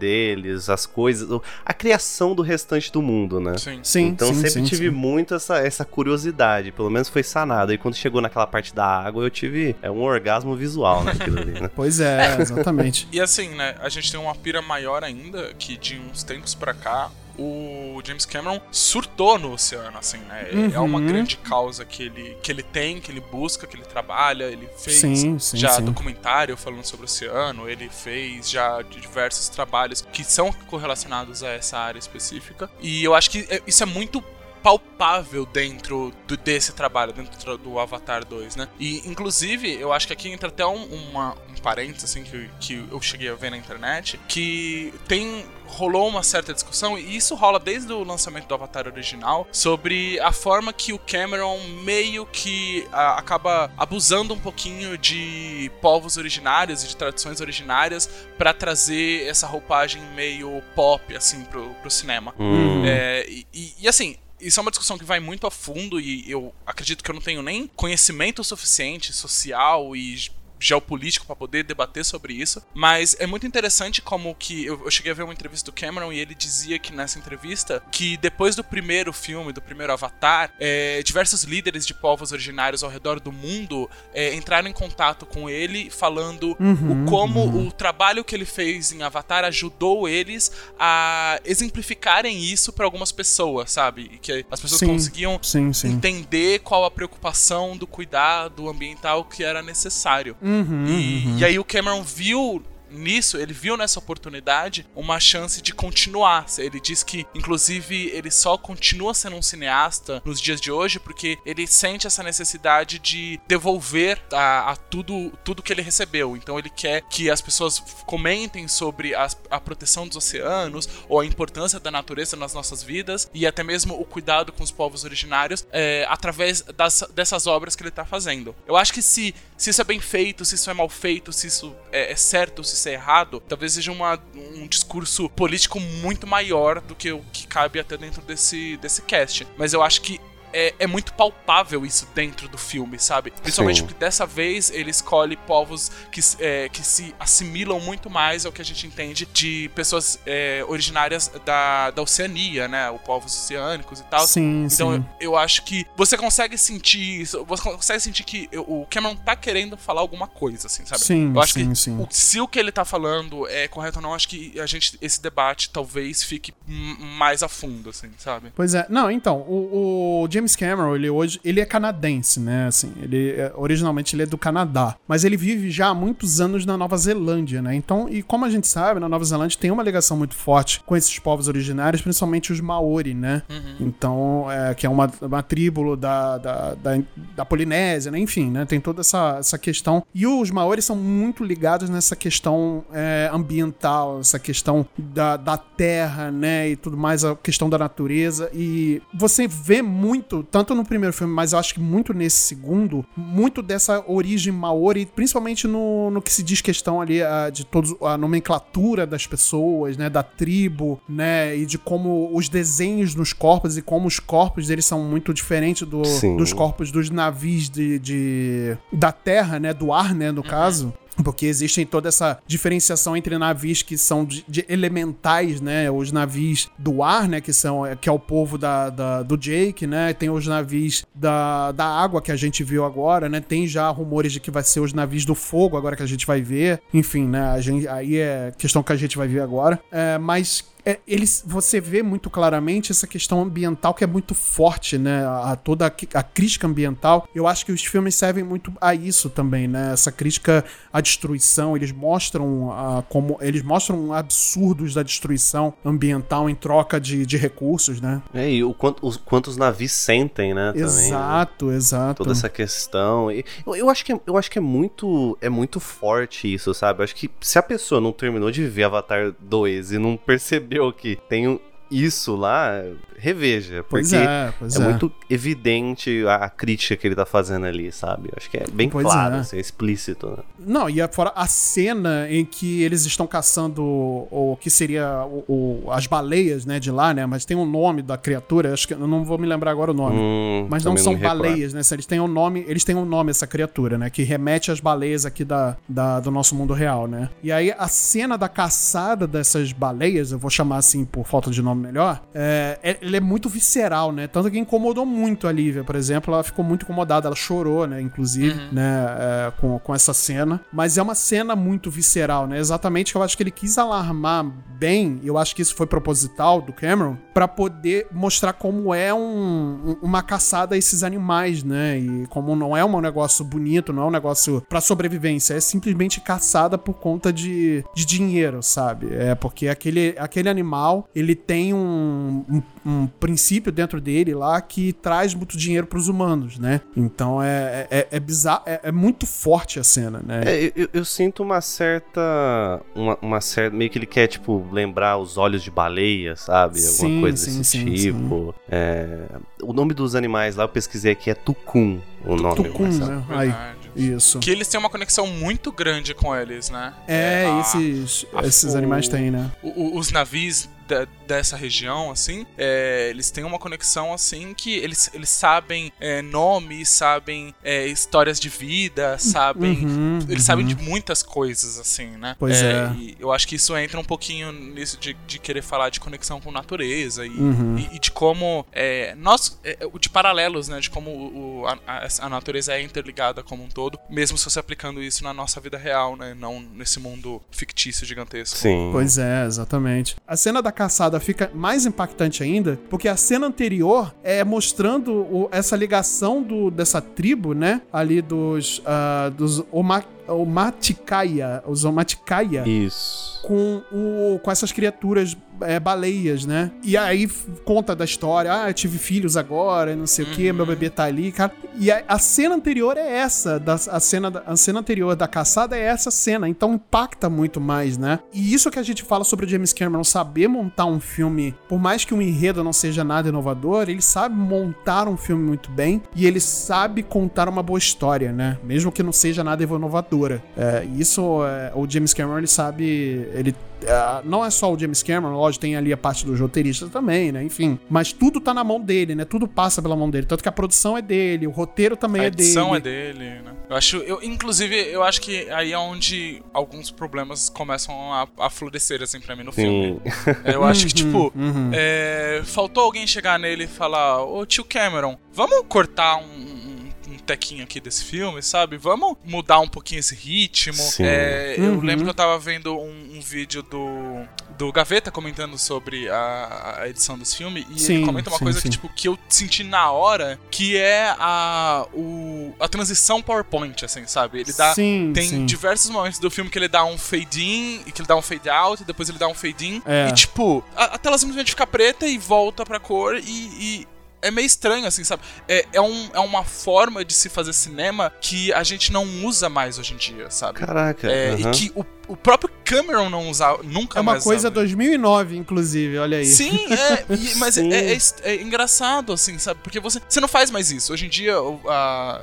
deles, as coisas, a criação do restante do mundo, né? Sim. Sim, Então sim, sempre sim, tive sim. muito essa, essa curiosidade, pelo menos foi sanado. E quando chegou naquela parte da água, eu tive é, um orgasmo visual naquilo ali, né? Pois é, exatamente. E assim, né, a gente tem uma pira maior ainda, que de uns tempos pra cá, o James Cameron surtou no oceano, assim, né? É uma Uhum. grande causa que ele, que ele tem, que ele busca, que ele trabalha, ele fez Sim, sim, já sim. documentário falando sobre o oceano, ele fez já diversos trabalhos que são correlacionados a essa área específica. E eu acho que é- isso é muito palpável dentro do- desse trabalho, dentro do Avatar 2, né? E, inclusive, eu acho que aqui entra até um, uma, um parênteses, assim, que, que eu cheguei a ver na internet, que tem... Rolou uma certa discussão, e isso rola desde o lançamento do Avatar original, sobre a forma que o Cameron meio que ah, acaba abusando um pouquinho de povos originários e de tradições originárias pra trazer essa roupagem meio pop, assim, pro, pro cinema. Hum. É, e- e, e, assim, isso é uma discussão que vai muito a fundo e eu acredito que eu não tenho nem conhecimento suficiente social e geopolítico pra poder debater sobre isso, mas é muito interessante como que eu, eu cheguei a ver uma entrevista do Cameron e ele dizia que nessa entrevista que depois do primeiro filme, do primeiro Avatar, é, diversos líderes de povos originários ao redor do mundo é, entraram em contato com ele falando Uhum, o como o trabalho que ele fez em Avatar ajudou eles a exemplificarem isso pra algumas pessoas, sabe? E que as pessoas Sim, conseguiam sim, sim. entender qual a preocupação do cuidado ambiental que era necessário. Uhum, E, uhum. e aí o Cameron viu nisso, ele viu nessa oportunidade uma chance de continuar. Ele diz que, inclusive, ele só continua sendo um cineasta nos dias de hoje porque ele sente essa necessidade de devolver a, a tudo, tudo que ele recebeu. Então ele quer que as pessoas comentem sobre a, a proteção dos oceanos ou a importância da natureza nas nossas vidas e até mesmo o cuidado com os povos originários é, através das, dessas obras que ele está fazendo. Eu acho que se, se isso é bem feito, se isso é mal feito, se isso é, é certo, se é errado, talvez seja uma, um discurso político muito maior do que o que cabe até dentro desse, desse cast. Mas eu acho que é, é, muito palpável isso dentro do filme, sabe? Principalmente Sim. porque dessa vez ele escolhe povos que, é, que se assimilam muito mais ao que a gente entende de pessoas é, originárias da, da Oceania, né? Os povos oceânicos e tal. Sim, então sim. Eu, eu acho que você consegue sentir isso, você consegue sentir que o Cameron tá querendo falar alguma coisa, assim, sabe? Sim, eu acho sim, que sim. o- se o que ele tá falando é correto ou não, acho que a gente, esse debate talvez fique mais a fundo, assim, sabe? Pois é, não, então, o, o James Cameron, ele hoje, ele é canadense, né, assim, ele, é- originalmente ele é do Canadá, mas ele vive já há muitos anos na Nova Zelândia, né, então, e como a gente sabe, na Nova Zelândia tem uma ligação muito forte com esses povos originários, principalmente os Maori, né, então, é, que é uma, uma tribo da, da, da, da Polinésia, né, enfim, né, tem toda essa, essa questão, e os Maori são muito ligados nessa questão é, ambiental, essa questão da, da terra, né, e tudo mais, a questão da natureza, e você vê muito, tanto no primeiro filme, mas eu acho que muito nesse segundo, muito dessa origem maori, principalmente no, no que se diz questão ali ah, de todos a nomenclatura das pessoas, né, da tribo, né, e de como os desenhos nos corpos e como os corpos deles são muito diferentes do- Sim. dos corpos dos navios de, de- da terra, né, do ar, né, no caso. Porque existem toda essa diferenciação entre navios que são de, de elementais, né? Os navios do ar, né? Que são que é o povo da, da- do Jake, né? Tem os navios da, da água que a gente viu agora, né? Tem já rumores de que vai ser os navios do fogo agora que a gente vai ver. Enfim, né? A gente, aí é questão que a gente vai ver agora. É, mas é, eles, você vê muito claramente essa questão ambiental que é muito forte, né? A, toda a, a crítica ambiental. Eu acho que os filmes servem muito a isso também, né? Essa crítica à destruição. Eles mostram a, como eles mostram absurdos da destruição ambiental em troca de, de recursos, né? É, e o quanto, os, quantos navios sentem, né? também, né? exato, exato. Toda essa questão. E Eu, eu acho que, é, eu acho que é muito é muito forte isso, sabe? Eu acho que se a pessoa não terminou de ver Avatar 2 e não percebeu que tem um- isso lá, reveja. Pois porque é, pois é é. muito evidente a, a crítica que ele tá fazendo ali, sabe? Eu acho que é bem Pois claro, é. assim, é explícito, né? Não, e é fora a cena em que eles estão caçando o, o que seria o, o- as baleias, né, de lá, né? Mas tem um nome da criatura, acho que eu não vou me lembrar agora o nome. Hum, Mas não são recordo. baleias, né? Eles têm um nome, eles têm um nome essa criatura, né? Que remete às baleias aqui da, da- do nosso mundo real, né? E aí a cena da caçada dessas baleias, eu vou chamar assim por falta de nome melhor, é, é- ele é muito visceral, né? Tanto que incomodou muito a Lívia, por exemplo, ela ficou muito incomodada, ela chorou, né? Inclusive, né? é, com, com essa cena. Mas é uma cena muito visceral, né? Exatamente que eu acho que ele quis alarmar bem, e eu acho que isso foi proposital do Cameron, pra poder mostrar como é um- um- uma caçada a esses animais, né? E como não é um negócio bonito, não é um negócio pra sobrevivência, é simplesmente caçada por conta de, de dinheiro, sabe? É porque aquele, aquele animal, ele tem um, um, um princípio dentro dele lá que traz muito dinheiro pros humanos, né? Então é, é, é bizarro, é, é muito forte a cena, né? É, eu- eu, sinto uma certa. Uma, uma certa. Meio que ele quer, tipo, lembrar os olhos de baleia, sabe? Alguma Sim, coisa sim, desse sim, tipo. É, o nome dos animais lá eu pesquisei aqui é Tucum. O nome. Tucum, mas- né? Aí, isso. Que eles têm uma conexão muito grande com eles, né? É, a- esses, a- esses o- animais têm, né? o- os navios da- dessa região, assim, é, eles têm uma conexão, assim, que eles, eles sabem é, nomes, sabem é, histórias de vida, sabem... Uhum, Eles uhum. sabem de muitas coisas, assim, né? Pois é. E eu acho que isso entra um pouquinho nisso de, de querer falar de conexão com natureza e, Uhum. e- e de como é, nós, é, de paralelos, né? De como o, a- a natureza é interligada como um todo, mesmo se você aplicando isso na nossa vida real, né? Não nesse mundo fictício gigantesco. Sim. Pois é, exatamente. A cena da fica mais impactante ainda, porque a cena anterior é mostrando o- essa ligação do, dessa tribo, né? Ali dos, ah, dos o Matikaya, o Zomatikaya, Isso. com, o, com essas criaturas é, baleias, né? E aí conta da história, ah, eu tive filhos agora, não sei o que, meu bebê tá ali, cara. E a, a cena anterior é essa, da, a, cena, a cena anterior da caçada é essa cena, então impacta muito mais, né? E isso que a gente fala sobre o James Cameron saber montar um filme, por mais que o enredo não seja nada inovador, ele sabe montar um filme muito bem e ele sabe contar uma boa história, né? Mesmo que não seja nada inovadora. É, isso, é, o James Cameron, ele sabe, ele é, não é só o James Cameron, lógico, tem ali a parte dos roteiristas também, né? Enfim. Mas tudo tá na mão dele, né? Tudo passa pela mão dele. Tanto que a produção é dele, o roteiro também A é edição dele. é dele, né? Eu acho, eu, inclusive, eu acho que aí é onde alguns problemas começam a, a florescer, assim, pra mim no filme. Sim. Eu acho que, tipo, uhum. é, faltou alguém chegar nele e falar: Ô tio Cameron, vamos cortar um tequinho aqui desse filme, sabe? Vamos mudar um pouquinho esse ritmo. Sim. É, Eu Uhum. lembro que eu tava vendo um, um vídeo do, do Gaveta comentando sobre a, a edição desse filme e Sim, ele comenta uma sim, coisa sim. que, tipo, que eu senti na hora, que é a, o, a transição PowerPoint, assim, sabe? Ele dá. sim, Tem sim. diversos momentos do filme que ele dá um fade in e que ele dá um fade out, e depois ele dá um fade in. É. E tipo, a, a tela simplesmente fica preta e volta pra cor e. e é meio estranho, assim, sabe? É, é, um, é uma forma de se fazer cinema que a gente não usa mais hoje em dia, sabe? Caraca. É, aham. E que o, o próprio Cameron não usa, nunca É uma mais coisa usava. 2009, inclusive, olha aí. Sim, é, e- mas é, Sim. é- é é engraçado, assim, sabe? Porque você, você não faz mais isso. Hoje em dia, a,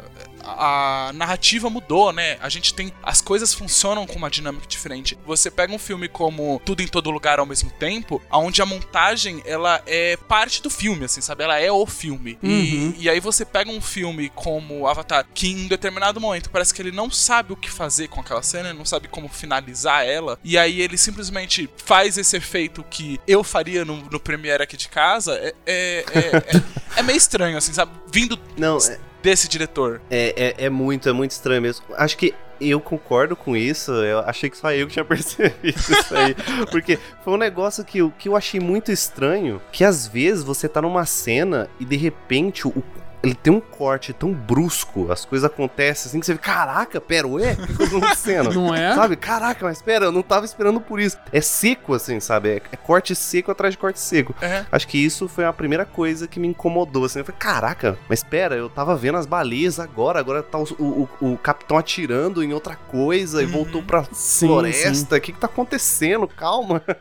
a narrativa mudou, né? A gente tem. As coisas funcionam com uma dinâmica diferente. Você pega um filme como Tudo em Todo Lugar ao mesmo tempo, onde a montagem ela é parte do filme, assim, sabe? Ela é o filme. Uhum. E, e aí você pega um filme como Avatar, que em determinado momento parece que ele não sabe o que fazer com aquela cena, ele não sabe como finalizar ela. E aí ele simplesmente faz esse efeito que eu faria no, no Premiere aqui de casa. É, é, é, é- é meio estranho, assim, sabe? Vindo Não, é, desse diretor. é, é, é muito, é muito estranho mesmo. Acho que eu concordo com isso. Eu achei que só eu que tinha percebido isso aí. Porque foi um negócio que eu, que eu achei muito estranho. Que às vezes você tá numa cena e de repente o. Ele tem um corte tão brusco, as coisas acontecem assim que você fica, caraca, pera, ué? O que tá acontecendo? Não é? Sabe? Caraca, mas pera, eu não tava esperando por isso. É seco, assim, sabe? É, é corte seco atrás de corte seco. É. Acho que isso foi a primeira coisa que me incomodou, assim. Eu falei, caraca, mas pera, eu tava vendo as baleias agora, agora tá o, o, o capitão atirando em outra coisa e Uhum. voltou pra Sim, floresta. O que que tá acontecendo? Calma.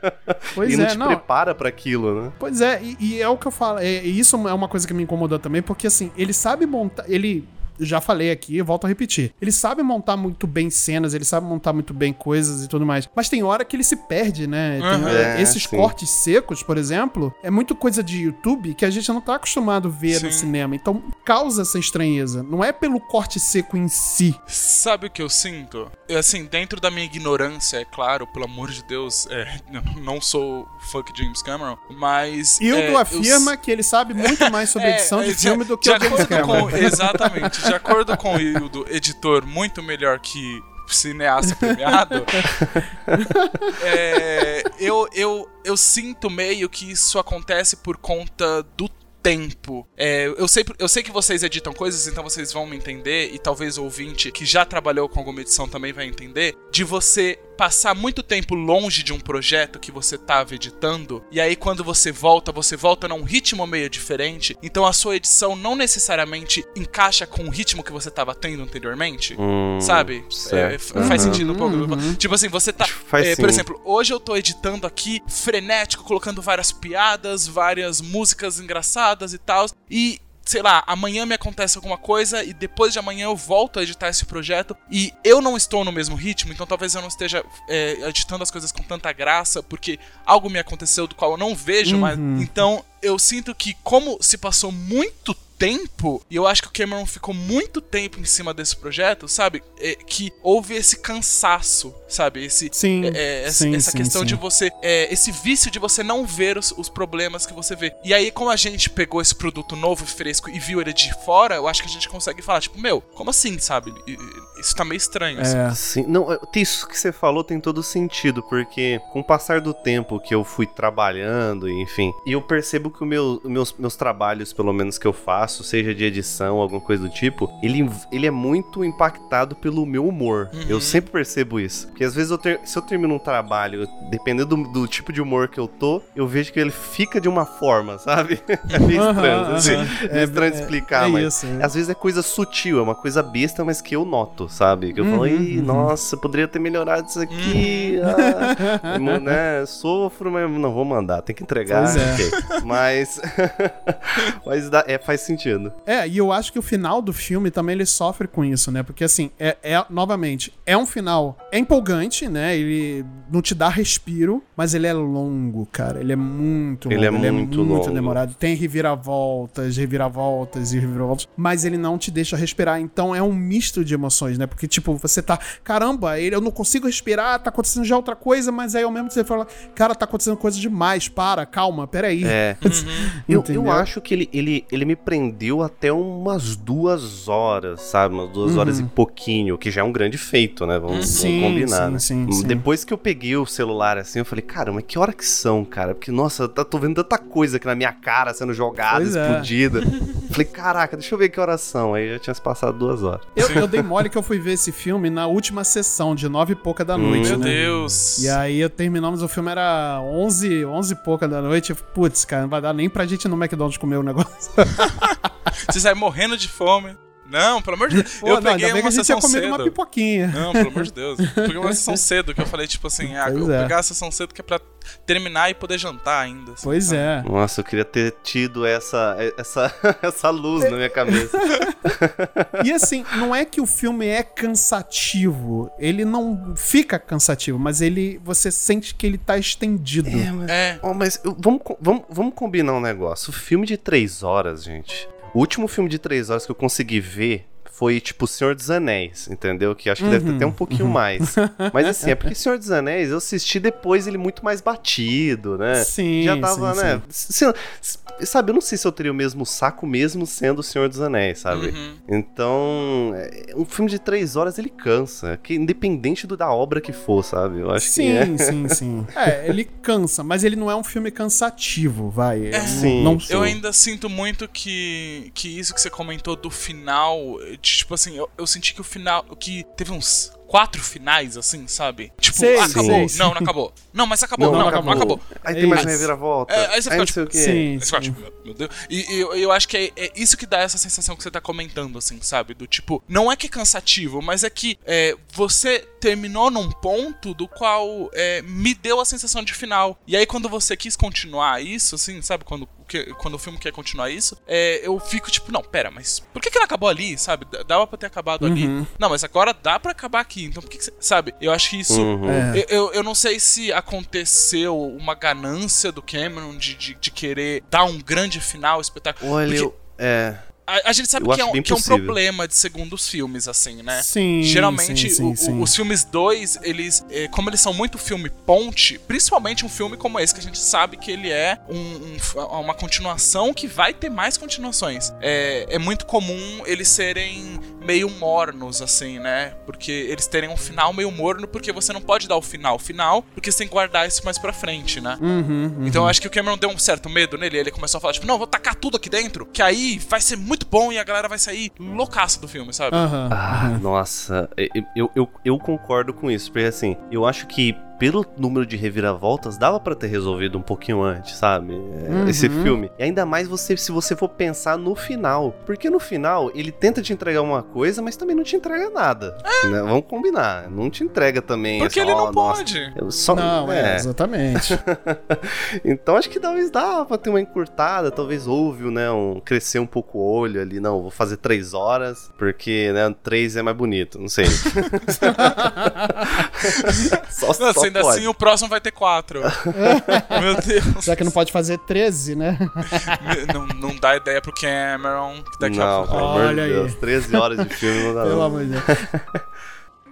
Pois e não é, te não. prepara pra aquilo, né? Pois é, e, e é o que eu falo. é- isso é uma coisa que me incomodou também, porque assim, ele sabe montar. Ele. Já falei aqui, eu volto a repetir. Ele sabe montar muito bem cenas, ele sabe montar muito bem coisas e tudo mais. Mas tem hora que ele se perde, né? Tem Uhum. hora- É, esses sim. cortes secos, por exemplo, é muito coisa de YouTube que a gente não tá acostumado a ver no Sim. cinema. Então causa essa estranheza. Não é pelo corte seco em si. Sabe o que eu sinto? Eu, assim, dentro da minha ignorância, é claro, pelo amor de Deus, é, eu não sou fuck James Cameron, mas. Hildo é, eu afirma que ele sabe muito mais sobre É, edição de é, filme de- do que o James Cameron. com- Exatamente. De acordo com o Hildo, editor muito melhor que cineasta premiado, é, eu, eu, eu sinto meio que isso acontece por conta do tempo. É, eu, sei, eu sei que vocês editam coisas, então vocês vão me entender, e talvez o ouvinte que já trabalhou com alguma edição também vai entender, de você passar muito tempo longe de um projeto que você tava editando, e aí quando você volta, você volta num ritmo meio diferente, então a sua edição não necessariamente encaixa com o ritmo que você tava tendo anteriormente. Hum, Sabe? É, faz Aham. sentido um pouco. Uhum. Tipo assim, você tá. Faz é, por exemplo, hoje eu tô editando aqui, frenético, colocando várias piadas, várias músicas engraçadas e tal. E. Sei lá, amanhã me acontece alguma coisa e depois de amanhã eu volto a editar esse projeto e eu não estou no mesmo ritmo, então talvez eu não esteja é, editando as coisas com tanta graça porque algo me aconteceu do qual eu não vejo mais. Então eu sinto que, como se passou muito tempo, e eu acho que o Cameron ficou muito tempo em cima desse projeto, sabe? É, que houve esse cansaço, sabe? Esse, Sim, é, é, essa, sim, essa sim, questão sim. de você. é, esse vício de você não ver os, os problemas que você vê. E aí, como a gente pegou esse produto novo e fresco e viu ele de fora, eu acho que a gente consegue falar, tipo, meu, como assim, sabe? Isso tá meio estranho, assim. É. Sim, não, eu- isso que você falou tem todo sentido, porque com o passar do tempo que eu fui trabalhando, enfim, e eu percebo que o meu, os meus, meus trabalhos, pelo menos que eu faço, faço, seja de edição, alguma coisa do tipo, ele, ele é muito impactado pelo meu humor. Uhum. Eu sempre percebo isso. Porque às vezes eu ter- se eu termino um trabalho, dependendo do, do tipo de humor que eu tô, eu vejo que ele fica de uma forma, sabe? É meio estranho, aham. assim. É- É, estranho de é- explicar, é mas isso, é. às vezes é coisa sutil, é uma coisa besta, mas que eu noto, sabe? Que eu falo, Uhum, Ih, uhum. nossa, poderia ter melhorado isso aqui. ah." Mo- né? Sofro, mas não vou mandar, tem que entregar. Pois é. ok. Mas. mas dá- é, faz sentido. É, e eu acho que o final do filme também ele sofre com isso, né? Porque assim, é, é- novamente, é um final é empolgante, né? Ele não te dá respiro, mas ele é longo, cara. Ele é muito longo. Ele é muito longo. demorado. Tem reviravoltas, reviravoltas e reviravoltas, mas ele não te deixa respirar. Então é um misto de emoções, né? Porque tipo, você tá, caramba, ele, eu não consigo respirar, tá acontecendo já outra coisa, mas aí ao mesmo tempo você fala, cara, tá acontecendo coisa demais, para, calma, peraí. É. Eu, eu acho que ele, ele, ele me prendeu até umas duas horas, sabe? Umas duas Uhum. horas e pouquinho, que já é um grande feito, né? Vamos, vamos Sim, combinar, sim, né? sim, sim. Depois que eu peguei o celular assim, eu falei, cara, mas que hora que são, cara? Porque, nossa, eu tô vendo tanta coisa aqui na minha cara sendo jogada, Pois é. explodida. falei, caraca, deixa eu ver que horas são. Aí já tinha se passado duas horas. Eu, eu dei mole que eu fui ver esse filme na última sessão, de nove e pouca da Hum. noite, Meu né? Deus. E aí eu terminamos, o filme era 11, 11 e pouca da noite. Putz, cara, não vai dar nem pra gente ir no McDonald's comer o negócio. Você sai morrendo de fome. Não, pelo amor de Deus. Pô, eu não, peguei uma sessão cedo. uma pipoquinha. Não, pelo amor de Deus. Eu peguei uma sessão cedo, que eu falei, tipo assim, ah, eu vou é. pegar a sessão cedo que é pra terminar e poder jantar ainda. assim, Pois sabe? é. Nossa, eu queria ter tido essa, essa, essa luz na minha cabeça. E assim, não é que o filme é cansativo. Ele não fica cansativo, mas ele. Você sente que ele tá estendido. É. Oh, mas vamos, vamos, vamos combinar um negócio. O filme de três horas, gente. O último filme de três horas que eu consegui ver foi tipo Senhor dos Anéis, entendeu? Que acho que deve ter até um pouquinho mais. Mas assim, é porque Senhor dos Anéis eu assisti depois ele muito mais batido, né? Sim, Já tava, sim, né? Se- sabe, eu não sei se eu teria o mesmo saco mesmo sendo o Senhor dos Anéis, sabe? Uhum. Então, é, um filme de três horas ele cansa, que independente do, da obra que for, sabe? Eu acho Sim, que é. sim, sim. É, ele cansa, mas ele não é um filme cansativo, vai. É. Não- Sim. não, Eu ainda sinto muito que, que isso que você comentou do final, de, tipo assim, eu, eu senti que o final, que teve uns quatro finais, assim, sabe? Tipo, Sei, acabou. sei, sim. Não, não acabou. Não, mas acabou. Não, Não, acabou. Não acabou. Aí tem mais uma reviravolta. É, aí você fica não tipo, sei o quê. Sim, Aí você fica, tipo, meu Deus. E, e eu, eu acho que é, é isso que dá essa sensação que você tá comentando, assim, sabe? Do tipo, não é que é cansativo, mas é que é, você terminou num ponto do qual é, me deu a sensação de final. E aí, quando você quis continuar isso, assim, sabe? Quando, que- quando o filme quer continuar isso, é, eu fico tipo, não, pera, mas por que, que ele acabou ali, sabe? Dava pra ter acabado ali. Não, mas agora dá pra acabar aqui. Então por que, que você. Sabe? Eu acho que isso. Uhum. É. Eu, eu, eu não sei se aconteceu uma ganância do Cameron de, de, de querer dar um grande final espetáculo. Olha, Porque eu, é. a, a gente sabe eu que é, acho um, que é um problema de segundos filmes, assim, né? Sim. Geralmente, sim, sim, o- o- sim. os filmes dois, eles, eh, como eles são muito filme ponte, principalmente um filme como esse, que a gente sabe que ele é um- um uma continuação que vai ter mais continuações. É, é muito comum eles serem meio mornos, assim, né? Porque eles terem um final meio morno, porque você não pode dar o final final, porque você tem que guardar isso mais pra frente, né? Uhum, uhum. Então eu acho que o Cameron deu um certo medo nele. Ele começou a falar, tipo, não, vou tacar tudo aqui dentro, que aí vai ser muito bom e a galera vai sair loucaça do filme, sabe? Aham. Ah, nossa, eu, eu, eu, eu concordo com isso, porque assim, eu acho que pelo número de reviravoltas dava pra ter resolvido um pouquinho antes, sabe? É, Uhum. Esse filme. E ainda mais você se você for pensar no final, porque no final ele tenta te entregar uma coisa, mas também não te entrega nada. né? Vamos combinar, não te entrega também. Porque assim, ele não nossa, pode. eu só, Não, é, é. exatamente. então acho que talvez dava pra ter uma encurtada, talvez houve, né, um crescer um pouco o olho ali, não, vou fazer três horas, porque, né, três é mais bonito, não sei. só Não, só sendo pode. assim, o próximo vai ter quatro. Meu Deus. Já que não pode fazer 13, né? não, não dá ideia pro Cameron. Que daqui Não, a pelo pouco. amor de Olha aí. Deus, 13 horas de filme não dá Pelo amor de Deus.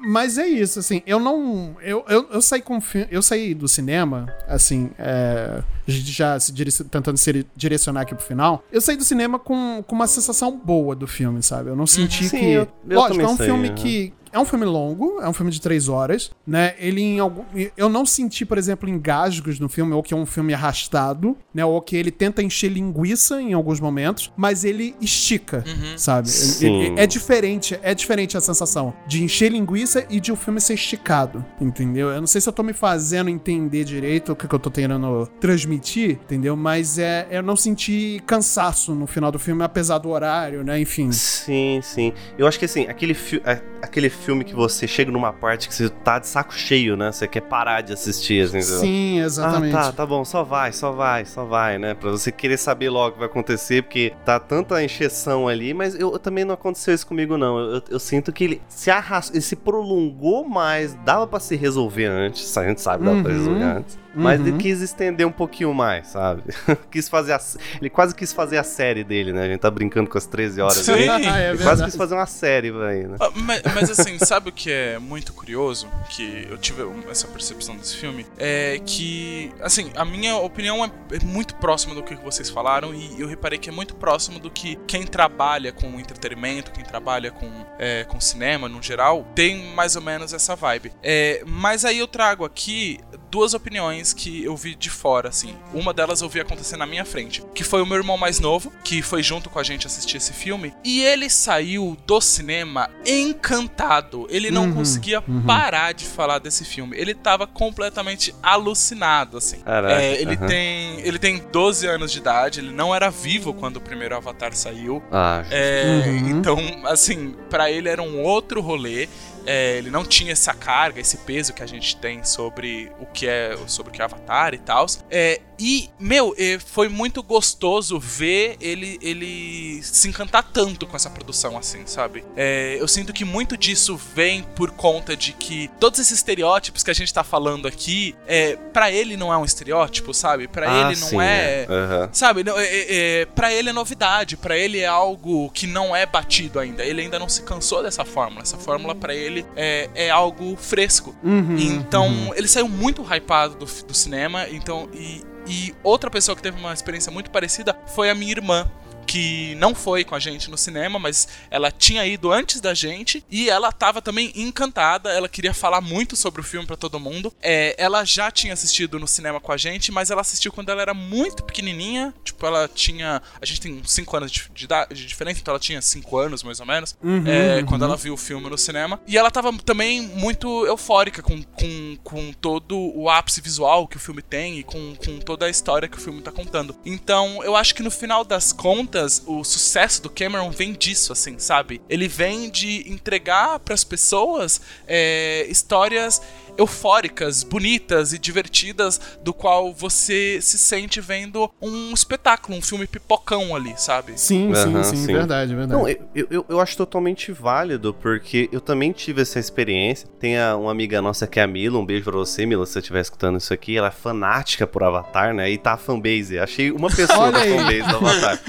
Mas é isso, assim, eu não. Eu, eu, eu saí com Eu saí do cinema, assim, é, a gente já se tentando se direcionar aqui pro final. Eu saí do cinema com, com uma sensação boa do filme, sabe? Eu não senti Sim, que. eu- eu Lógico, é um saí, filme aham. que. É um filme longo, é um filme de três horas, né? Ele em algum. Eu não senti, por exemplo, engasgos no filme, ou que é um filme arrastado, né? Ou que ele tenta encher linguiça em alguns momentos, mas ele estica, sabe? Sim. Ele- ele- é diferente, é diferente a sensação de encher linguiça e de o filme ser esticado, entendeu? Eu não sei se eu tô me fazendo entender direito o que, que eu tô tentando transmitir, entendeu? Mas é, eu não senti cansaço no final do filme, apesar do horário, né? Enfim. Sim, sim. Eu acho que assim, aquele, fi a- aquele filme que você chega numa parte que você tá de saco cheio, né? Você quer parar de assistir, assim. Sim, exatamente. Ah, tá, tá bom, só vai, só vai, só vai, né? Pra você querer saber logo o que vai acontecer, porque tá tanta encheção ali, mas eu, eu também não aconteceu isso comigo, não. Eu, eu- eu sinto que ele se arrastou, ele se prolongou mais, dava pra se resolver antes, a gente sabe, dava pra Uhum. resolver antes. Mas Uhum. ele quis estender um pouquinho mais, sabe? quis fazer a, ele quase quis fazer a série dele, né? A gente tá brincando com as 13 horas Sim. aí. Ah, é Ele quase quis fazer uma série aí, né? Ah, Mas, mas, assim, sabe o que é muito curioso? Que eu tive essa percepção desse filme? É que, assim, a minha opinião é é muito próxima do que vocês falaram e eu reparei que é muito próximo do que quem trabalha com entretenimento, quem trabalha com, é, com cinema no geral, tem mais ou menos essa vibe. É, mas aí eu trago aqui duas opiniões que eu vi de fora, assim. Uma delas eu vi acontecer na minha frente, que foi o meu irmão mais novo, que foi junto com a gente assistir esse filme, e ele saiu do cinema encantado. Ele não Uhum, conseguia parar de falar desse filme. Ele tava completamente alucinado, assim. Caraca, É, ele aham. tem ele tem 12 anos de idade, ele não era vivo quando o primeiro Avatar saiu. Ah, É, Uhum. Então, assim, pra ele era um outro rolê. É, ele não tinha essa carga, esse peso que a gente tem sobre o que é sobre o que é Avatar e tal. É, e, meu, é, foi muito gostoso ver ele, ele se encantar tanto com essa produção, assim, sabe? É, eu sinto que muito disso vem por conta de que todos esses estereótipos que a gente tá falando aqui, é, para ele não é um estereótipo, sabe? Pra ah, ele não sim, é. Aham. Sabe, não, é, é, é, pra ele é novidade, pra ele é algo que não é batido ainda. Ele ainda não se cansou dessa fórmula. Essa fórmula pra ele é, é algo fresco. Uhum, Então, uhum. ele saiu muito hypado do, do cinema. Então, e, e outra pessoa que teve uma experiência muito parecida foi a minha irmã. Que não foi com a gente no cinema, mas ela tinha ido antes da gente e ela tava também encantada. Ela queria falar muito sobre o filme pra todo mundo. É, ela já tinha assistido no cinema com a gente, mas ela assistiu quando ela era muito pequenininha. Tipo, ela tinha. A gente tem 5 anos de, de, idade- de diferença, então ela tinha 5 anos mais ou menos. é, Quando ela viu o filme no cinema. E ela tava também muito eufórica com, com, com todo o ápice visual que o filme tem e com, com toda a história que o filme tá contando. Então, eu acho que no final das contas, o sucesso do Cameron vem disso, assim, sabe? Ele vem de entregar pras pessoas é, histórias eufóricas, bonitas e divertidas, do qual você se sente vendo um espetáculo, um filme pipocão ali, sabe? Sim, sim, Aham, sim, sim. verdade, verdade. Não, eu, eu, eu acho totalmente válido, porque eu também tive essa experiência. Tem a- uma amiga nossa que é a Mila, um beijo pra você, Mila, se você estiver escutando isso aqui. Ela é fanática por Avatar, né? E tá a fanbase. Achei uma pessoa da fanbase do Avatar.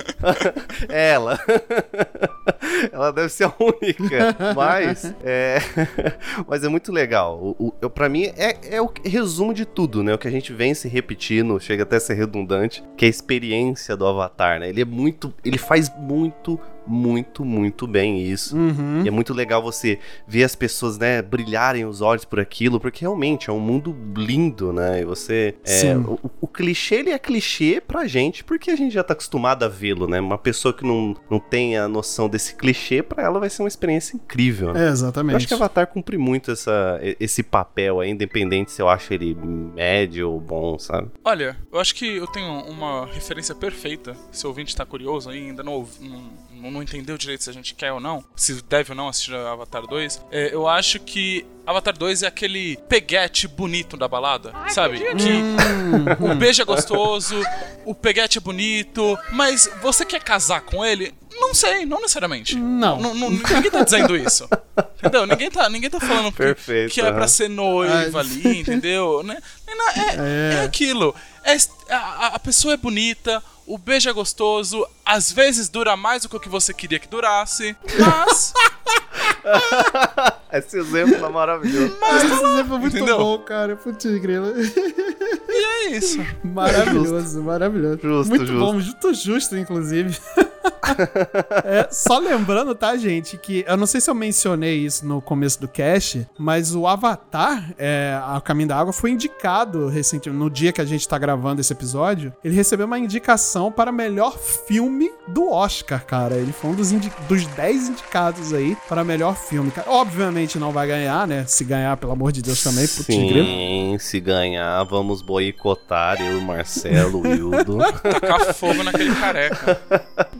ela. ela deve ser a única. Mas é, mas é muito legal. O, o, pra mim, é, é o resumo de tudo, né? O que a gente vem se repetindo, chega até a ser redundante, que é a experiência do Avatar, né? Ele é muito. Ele faz muito, muito, muito bem isso. Uhum. E é muito legal você ver as pessoas, né, brilharem os olhos por aquilo, porque realmente é um mundo lindo, né? E você. é, o, o clichê, ele é clichê pra gente, porque a gente já tá acostumado a vê-lo, né? Uma pessoa que não, não tem a noção desse clichê, pra ela vai ser uma experiência incrível, né? É, Eu exatamente. acho que Avatar cumpre muito essa, esse papel aí, independente se eu acho ele médio ou bom, sabe? Olha, eu acho que eu tenho uma referência perfeita. Se o ouvinte tá curioso aí, ainda não, ouv- não, não entendeu direito se a gente quer ou não, se deve ou não assistir Avatar 2, é, eu acho que Avatar 2 é aquele peguete bonito da balada, sabe? Que o beijo é gostoso, o peguete é bonito, mas você quer casar com ele? Não sei, não necessariamente. Não. Não- não- ninguém tá dizendo isso. Entendeu? Ninguém tá, ninguém tá falando que, Perfeito, que é pra ser noiva ali, entendeu? Né? É, é, é aquilo. É, a, a pessoa é bonita, o beijo é gostoso, às vezes dura mais do que o que você queria que durasse, mas. Esse exemplo é maravilhoso. Esse exemplo é muito Entendeu? bom, cara. Putz, grila. e é isso. Maravilhoso, maravilhoso. Justo, muito justo. bom, muito justo, inclusive. É, só lembrando, tá, gente, que eu não sei se eu mencionei isso no começo do cast, mas o Avatar, é, A Caminho da Água, foi indicado recentemente, no dia que a gente tá gravando esse episódio, ele recebeu uma indicação para melhor filme do Oscar, cara. Ele foi um dos, indi dos 10 indicados aí para melhor filme. Cara. Obviamente não vai ganhar, né? Se ganhar, pelo amor de Deus, também, pro Tigre. Sim, se ganhar, vamos boicotar eu, Marcelo, o Hildo. Tacar fogo naquele careca.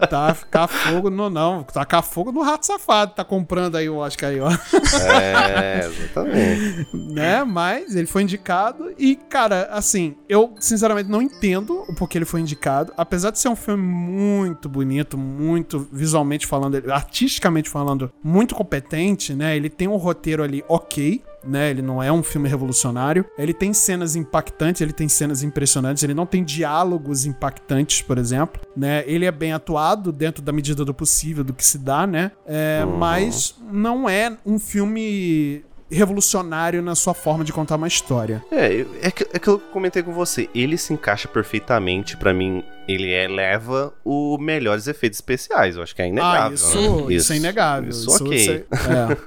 Tá, ficar fogo no não, tacar fogo no rato safado, tá comprando aí o Oscar aí, ó. É, exatamente. né? Mas ele foi indicado e, cara, assim, eu sinceramente não entendo o porquê ele foi indicado, apesar de ser um filme muito bonito, muito visualmente falando, artisticamente falando, muito competente, né? Ele tem um roteiro ali ok, né? Ele não é um filme revolucionário. Ele tem cenas impactantes, ele tem cenas impressionantes, ele não tem diálogos impactantes, por exemplo, né? Ele é bem atuado dentro da medida do possível, do que se dá, né? É, Uhum. Mas não é um filme revolucionário na sua forma de contar uma história. É, é que, é que eu comentei com você. Ele se encaixa perfeitamente, pra mim. Ele eleva os melhores efeitos especiais. Eu acho que é inegável. ah, isso, né? isso, é inegável. Isso, Isso, ok. isso é-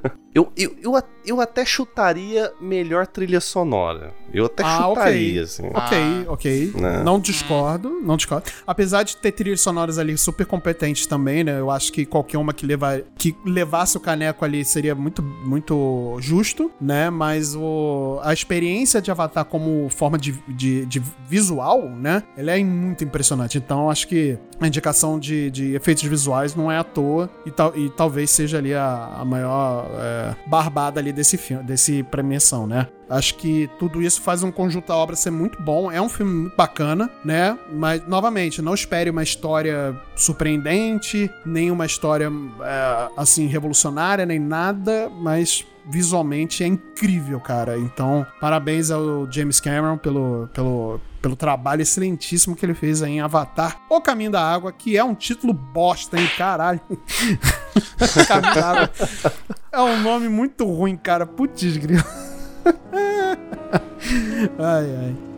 é. Eu, eu, eu, a- eu até chutaria melhor trilha sonora. Eu até Ah, ok. chutaria, assim. Ok, ok. Né? Não discordo, não discordo. Apesar de ter trilhas sonoras ali super competentes também, né? Eu acho que qualquer uma que, levar, que levasse o caneco ali seria muito, muito justo, né? Mas o, a experiência de Avatar como forma de, de, de visual, né? Ela é muito impressionante. Então, acho que a indicação de, de efeitos visuais não é à toa e, tal, e talvez seja ali a, a maior é, barbada ali desse filme, desse premiação, né? Acho que tudo isso faz um conjunto da obra ser muito bom. É um filme muito bacana, né? Mas, novamente, não espere uma história surpreendente, nem uma história, é, assim, revolucionária, nem nada, mas visualmente é incrível, cara. Então, parabéns ao James Cameron pelo, pelo, pelo trabalho excelentíssimo que ele fez aí em Avatar O Caminho da Água, que é um título bosta, hein? Caralho. Caminho da Água. É um nome muito ruim, cara. Putz, grilo. ai, ai.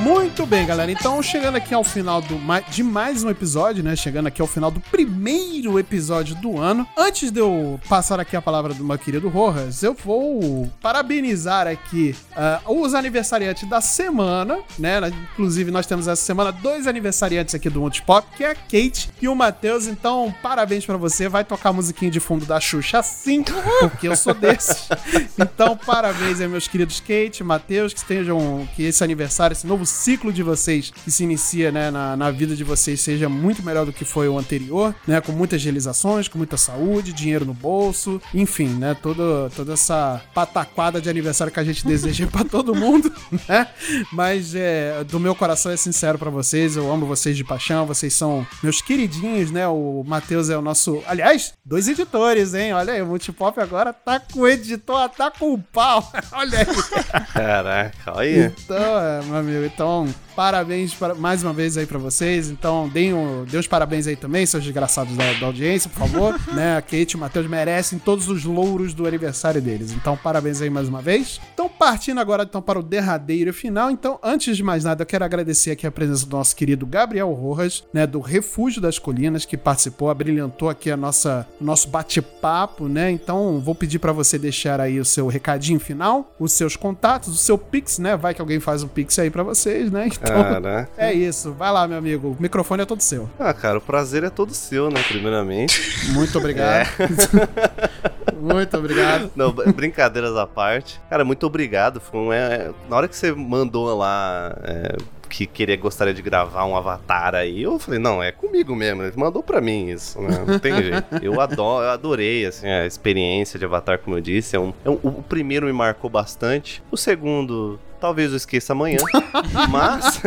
Muito bem, galera. Então, chegando aqui ao final do, de mais um episódio, né? Chegando aqui ao final do primeiro episódio do ano. Antes de eu passar aqui a palavra do meu querido Rojas, eu vou parabenizar aqui ah, os aniversariantes da semana, né? Inclusive, nós temos essa semana dois aniversariantes aqui do Multipop, que é a Kate e o Matheus. Então, parabéns pra você. Vai tocar a musiquinha de fundo da Xuxa sim, porque eu sou desses. Então, parabéns aí, meus queridos Kate, Matheus, que estejam, que esse aniversário, esse novo ciclo de vocês que se inicia, né, na, na vida de vocês seja muito melhor do que foi o anterior, né, com muitas realizações, com muita saúde, dinheiro no bolso, enfim, né, toda, toda essa pataquada de aniversário que a gente deseja pra todo mundo, né, mas é, do meu coração é sincero pra vocês, eu amo vocês de paixão, vocês são meus queridinhos, né, o Matheus é o nosso, aliás, dois editores, hein, olha aí, o Multipop agora tá com o editor, tá com o pau, olha aí. Caraca, olha. Então, é, meu amigo, então, parabéns para, mais uma vez aí pra vocês. Então, deem o, dê os parabéns aí também, seus desgraçados da, da audiência, por favor. né? A Kate e o Matheus merecem todos os louros do aniversário deles. Então, parabéns aí mais uma vez. Então, partindo agora então para o derradeiro final. Então, antes de mais nada, eu quero agradecer aqui a presença do nosso querido Gabriel Rojas, né, do Refúgio das Colinas, que participou, abrilhantou aqui a nossa, o nosso bate-papo, né? Então, vou pedir pra você deixar aí o seu recadinho final, os seus contatos, o seu Pix, né? Vai que alguém faz um Pix aí pra vocês, né? Então, Caraca. é isso. Vai lá, meu amigo. O microfone é todo seu. Ah, cara, o prazer é todo seu, né? Primeiramente. Muito obrigado. Muito obrigado. Não, br- brincadeiras à parte. Cara, muito obrigado. Foi um, é, na hora que você mandou lá é, que queria gostaria de gravar um avatar aí, eu falei, não, é comigo mesmo. Ele mandou pra mim isso, né? Não tem jeito. Eu adoro, eu adorei assim, a experiência de avatar, como eu disse. É um, é um- o primeiro me marcou bastante. O segundo talvez eu esqueça amanhã. mas.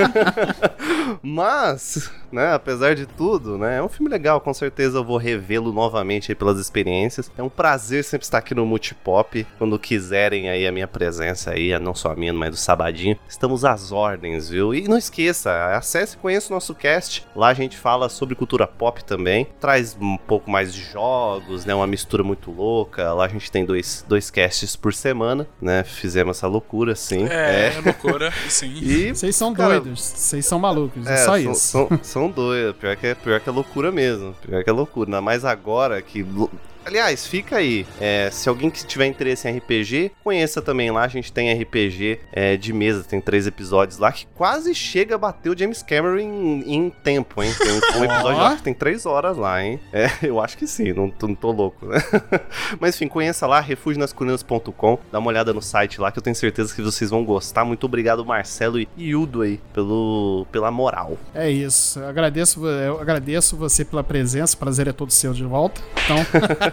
mas, né, apesar de tudo, né, é um filme legal, com certeza eu vou revê-lo novamente aí pelas experiências. É um prazer sempre estar aqui no Multipop, quando quiserem aí a minha presença aí, não só a minha, mas do Sabadinho. Estamos às ordens, viu? E não esqueça, acesse e conheça o nosso cast. Lá a gente fala sobre cultura pop também, traz um pouco mais de jogos, né, uma mistura muito louca. Lá a gente tem dois, dois casts por semana, né? Fizemos essa loucura, sim. É, é. loucura, sim. E, vocês são cara, doidos, vocês são malucos, é, é só são, isso. São, são doidos, pior que, é, pior que é loucura mesmo, pior que é loucura. Ainda mais agora que Aliás, fica aí. É, se alguém que tiver interesse em RPG, conheça também lá. A gente tem RPG é, de mesa, tem três episódios lá que quase chega a bater o James Cameron em, em tempo, hein? Tem um episódio lá que tem três horas lá, hein? É, eu acho que sim, não, não tô louco, né? Mas enfim, conheça lá, refuginascolinas.com, dá uma olhada no site lá que eu tenho certeza que vocês vão gostar. Muito obrigado, Marcelo e Ildo aí, pelo, pela moral. É isso. Eu agradeço, eu agradeço você pela presença, prazer é todo seu de volta. Então.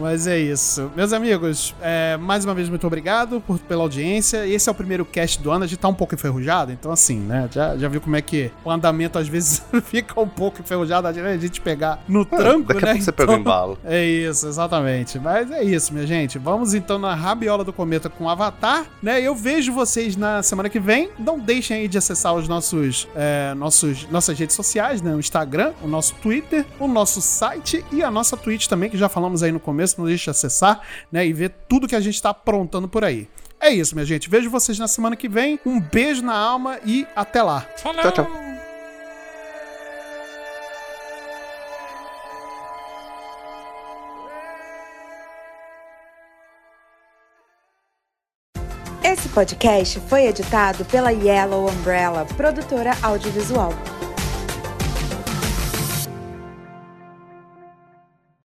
Mas é isso. Meus amigos, é, mais uma vez, muito obrigado por, pela audiência. Esse é o primeiro cast do ano, a gente tá um pouco enferrujado, então assim, né? Já, já viu como é que o andamento às vezes fica um pouco enferrujado, a gente pegar no tranco, Daqui né? A pouco você então, pega o embalo. É isso, exatamente. Mas é isso, minha gente. Vamos então na rabiola do cometa com o Avatar, né? Eu vejo vocês na semana que vem. Não deixem aí de acessar os nossos, é, nossos nossas redes sociais, né? O Instagram, o nosso Twitter, o nosso site e a nossa Twitch também, que já falamos aí no começo, não deixe de acessar, né, e ver tudo que a gente está aprontando por aí. É isso, minha gente. Vejo vocês na semana que vem. Um beijo na alma e até lá. Falou. Tchau, tchau. Esse podcast foi editado pela Yellow Umbrella, produtora audiovisual.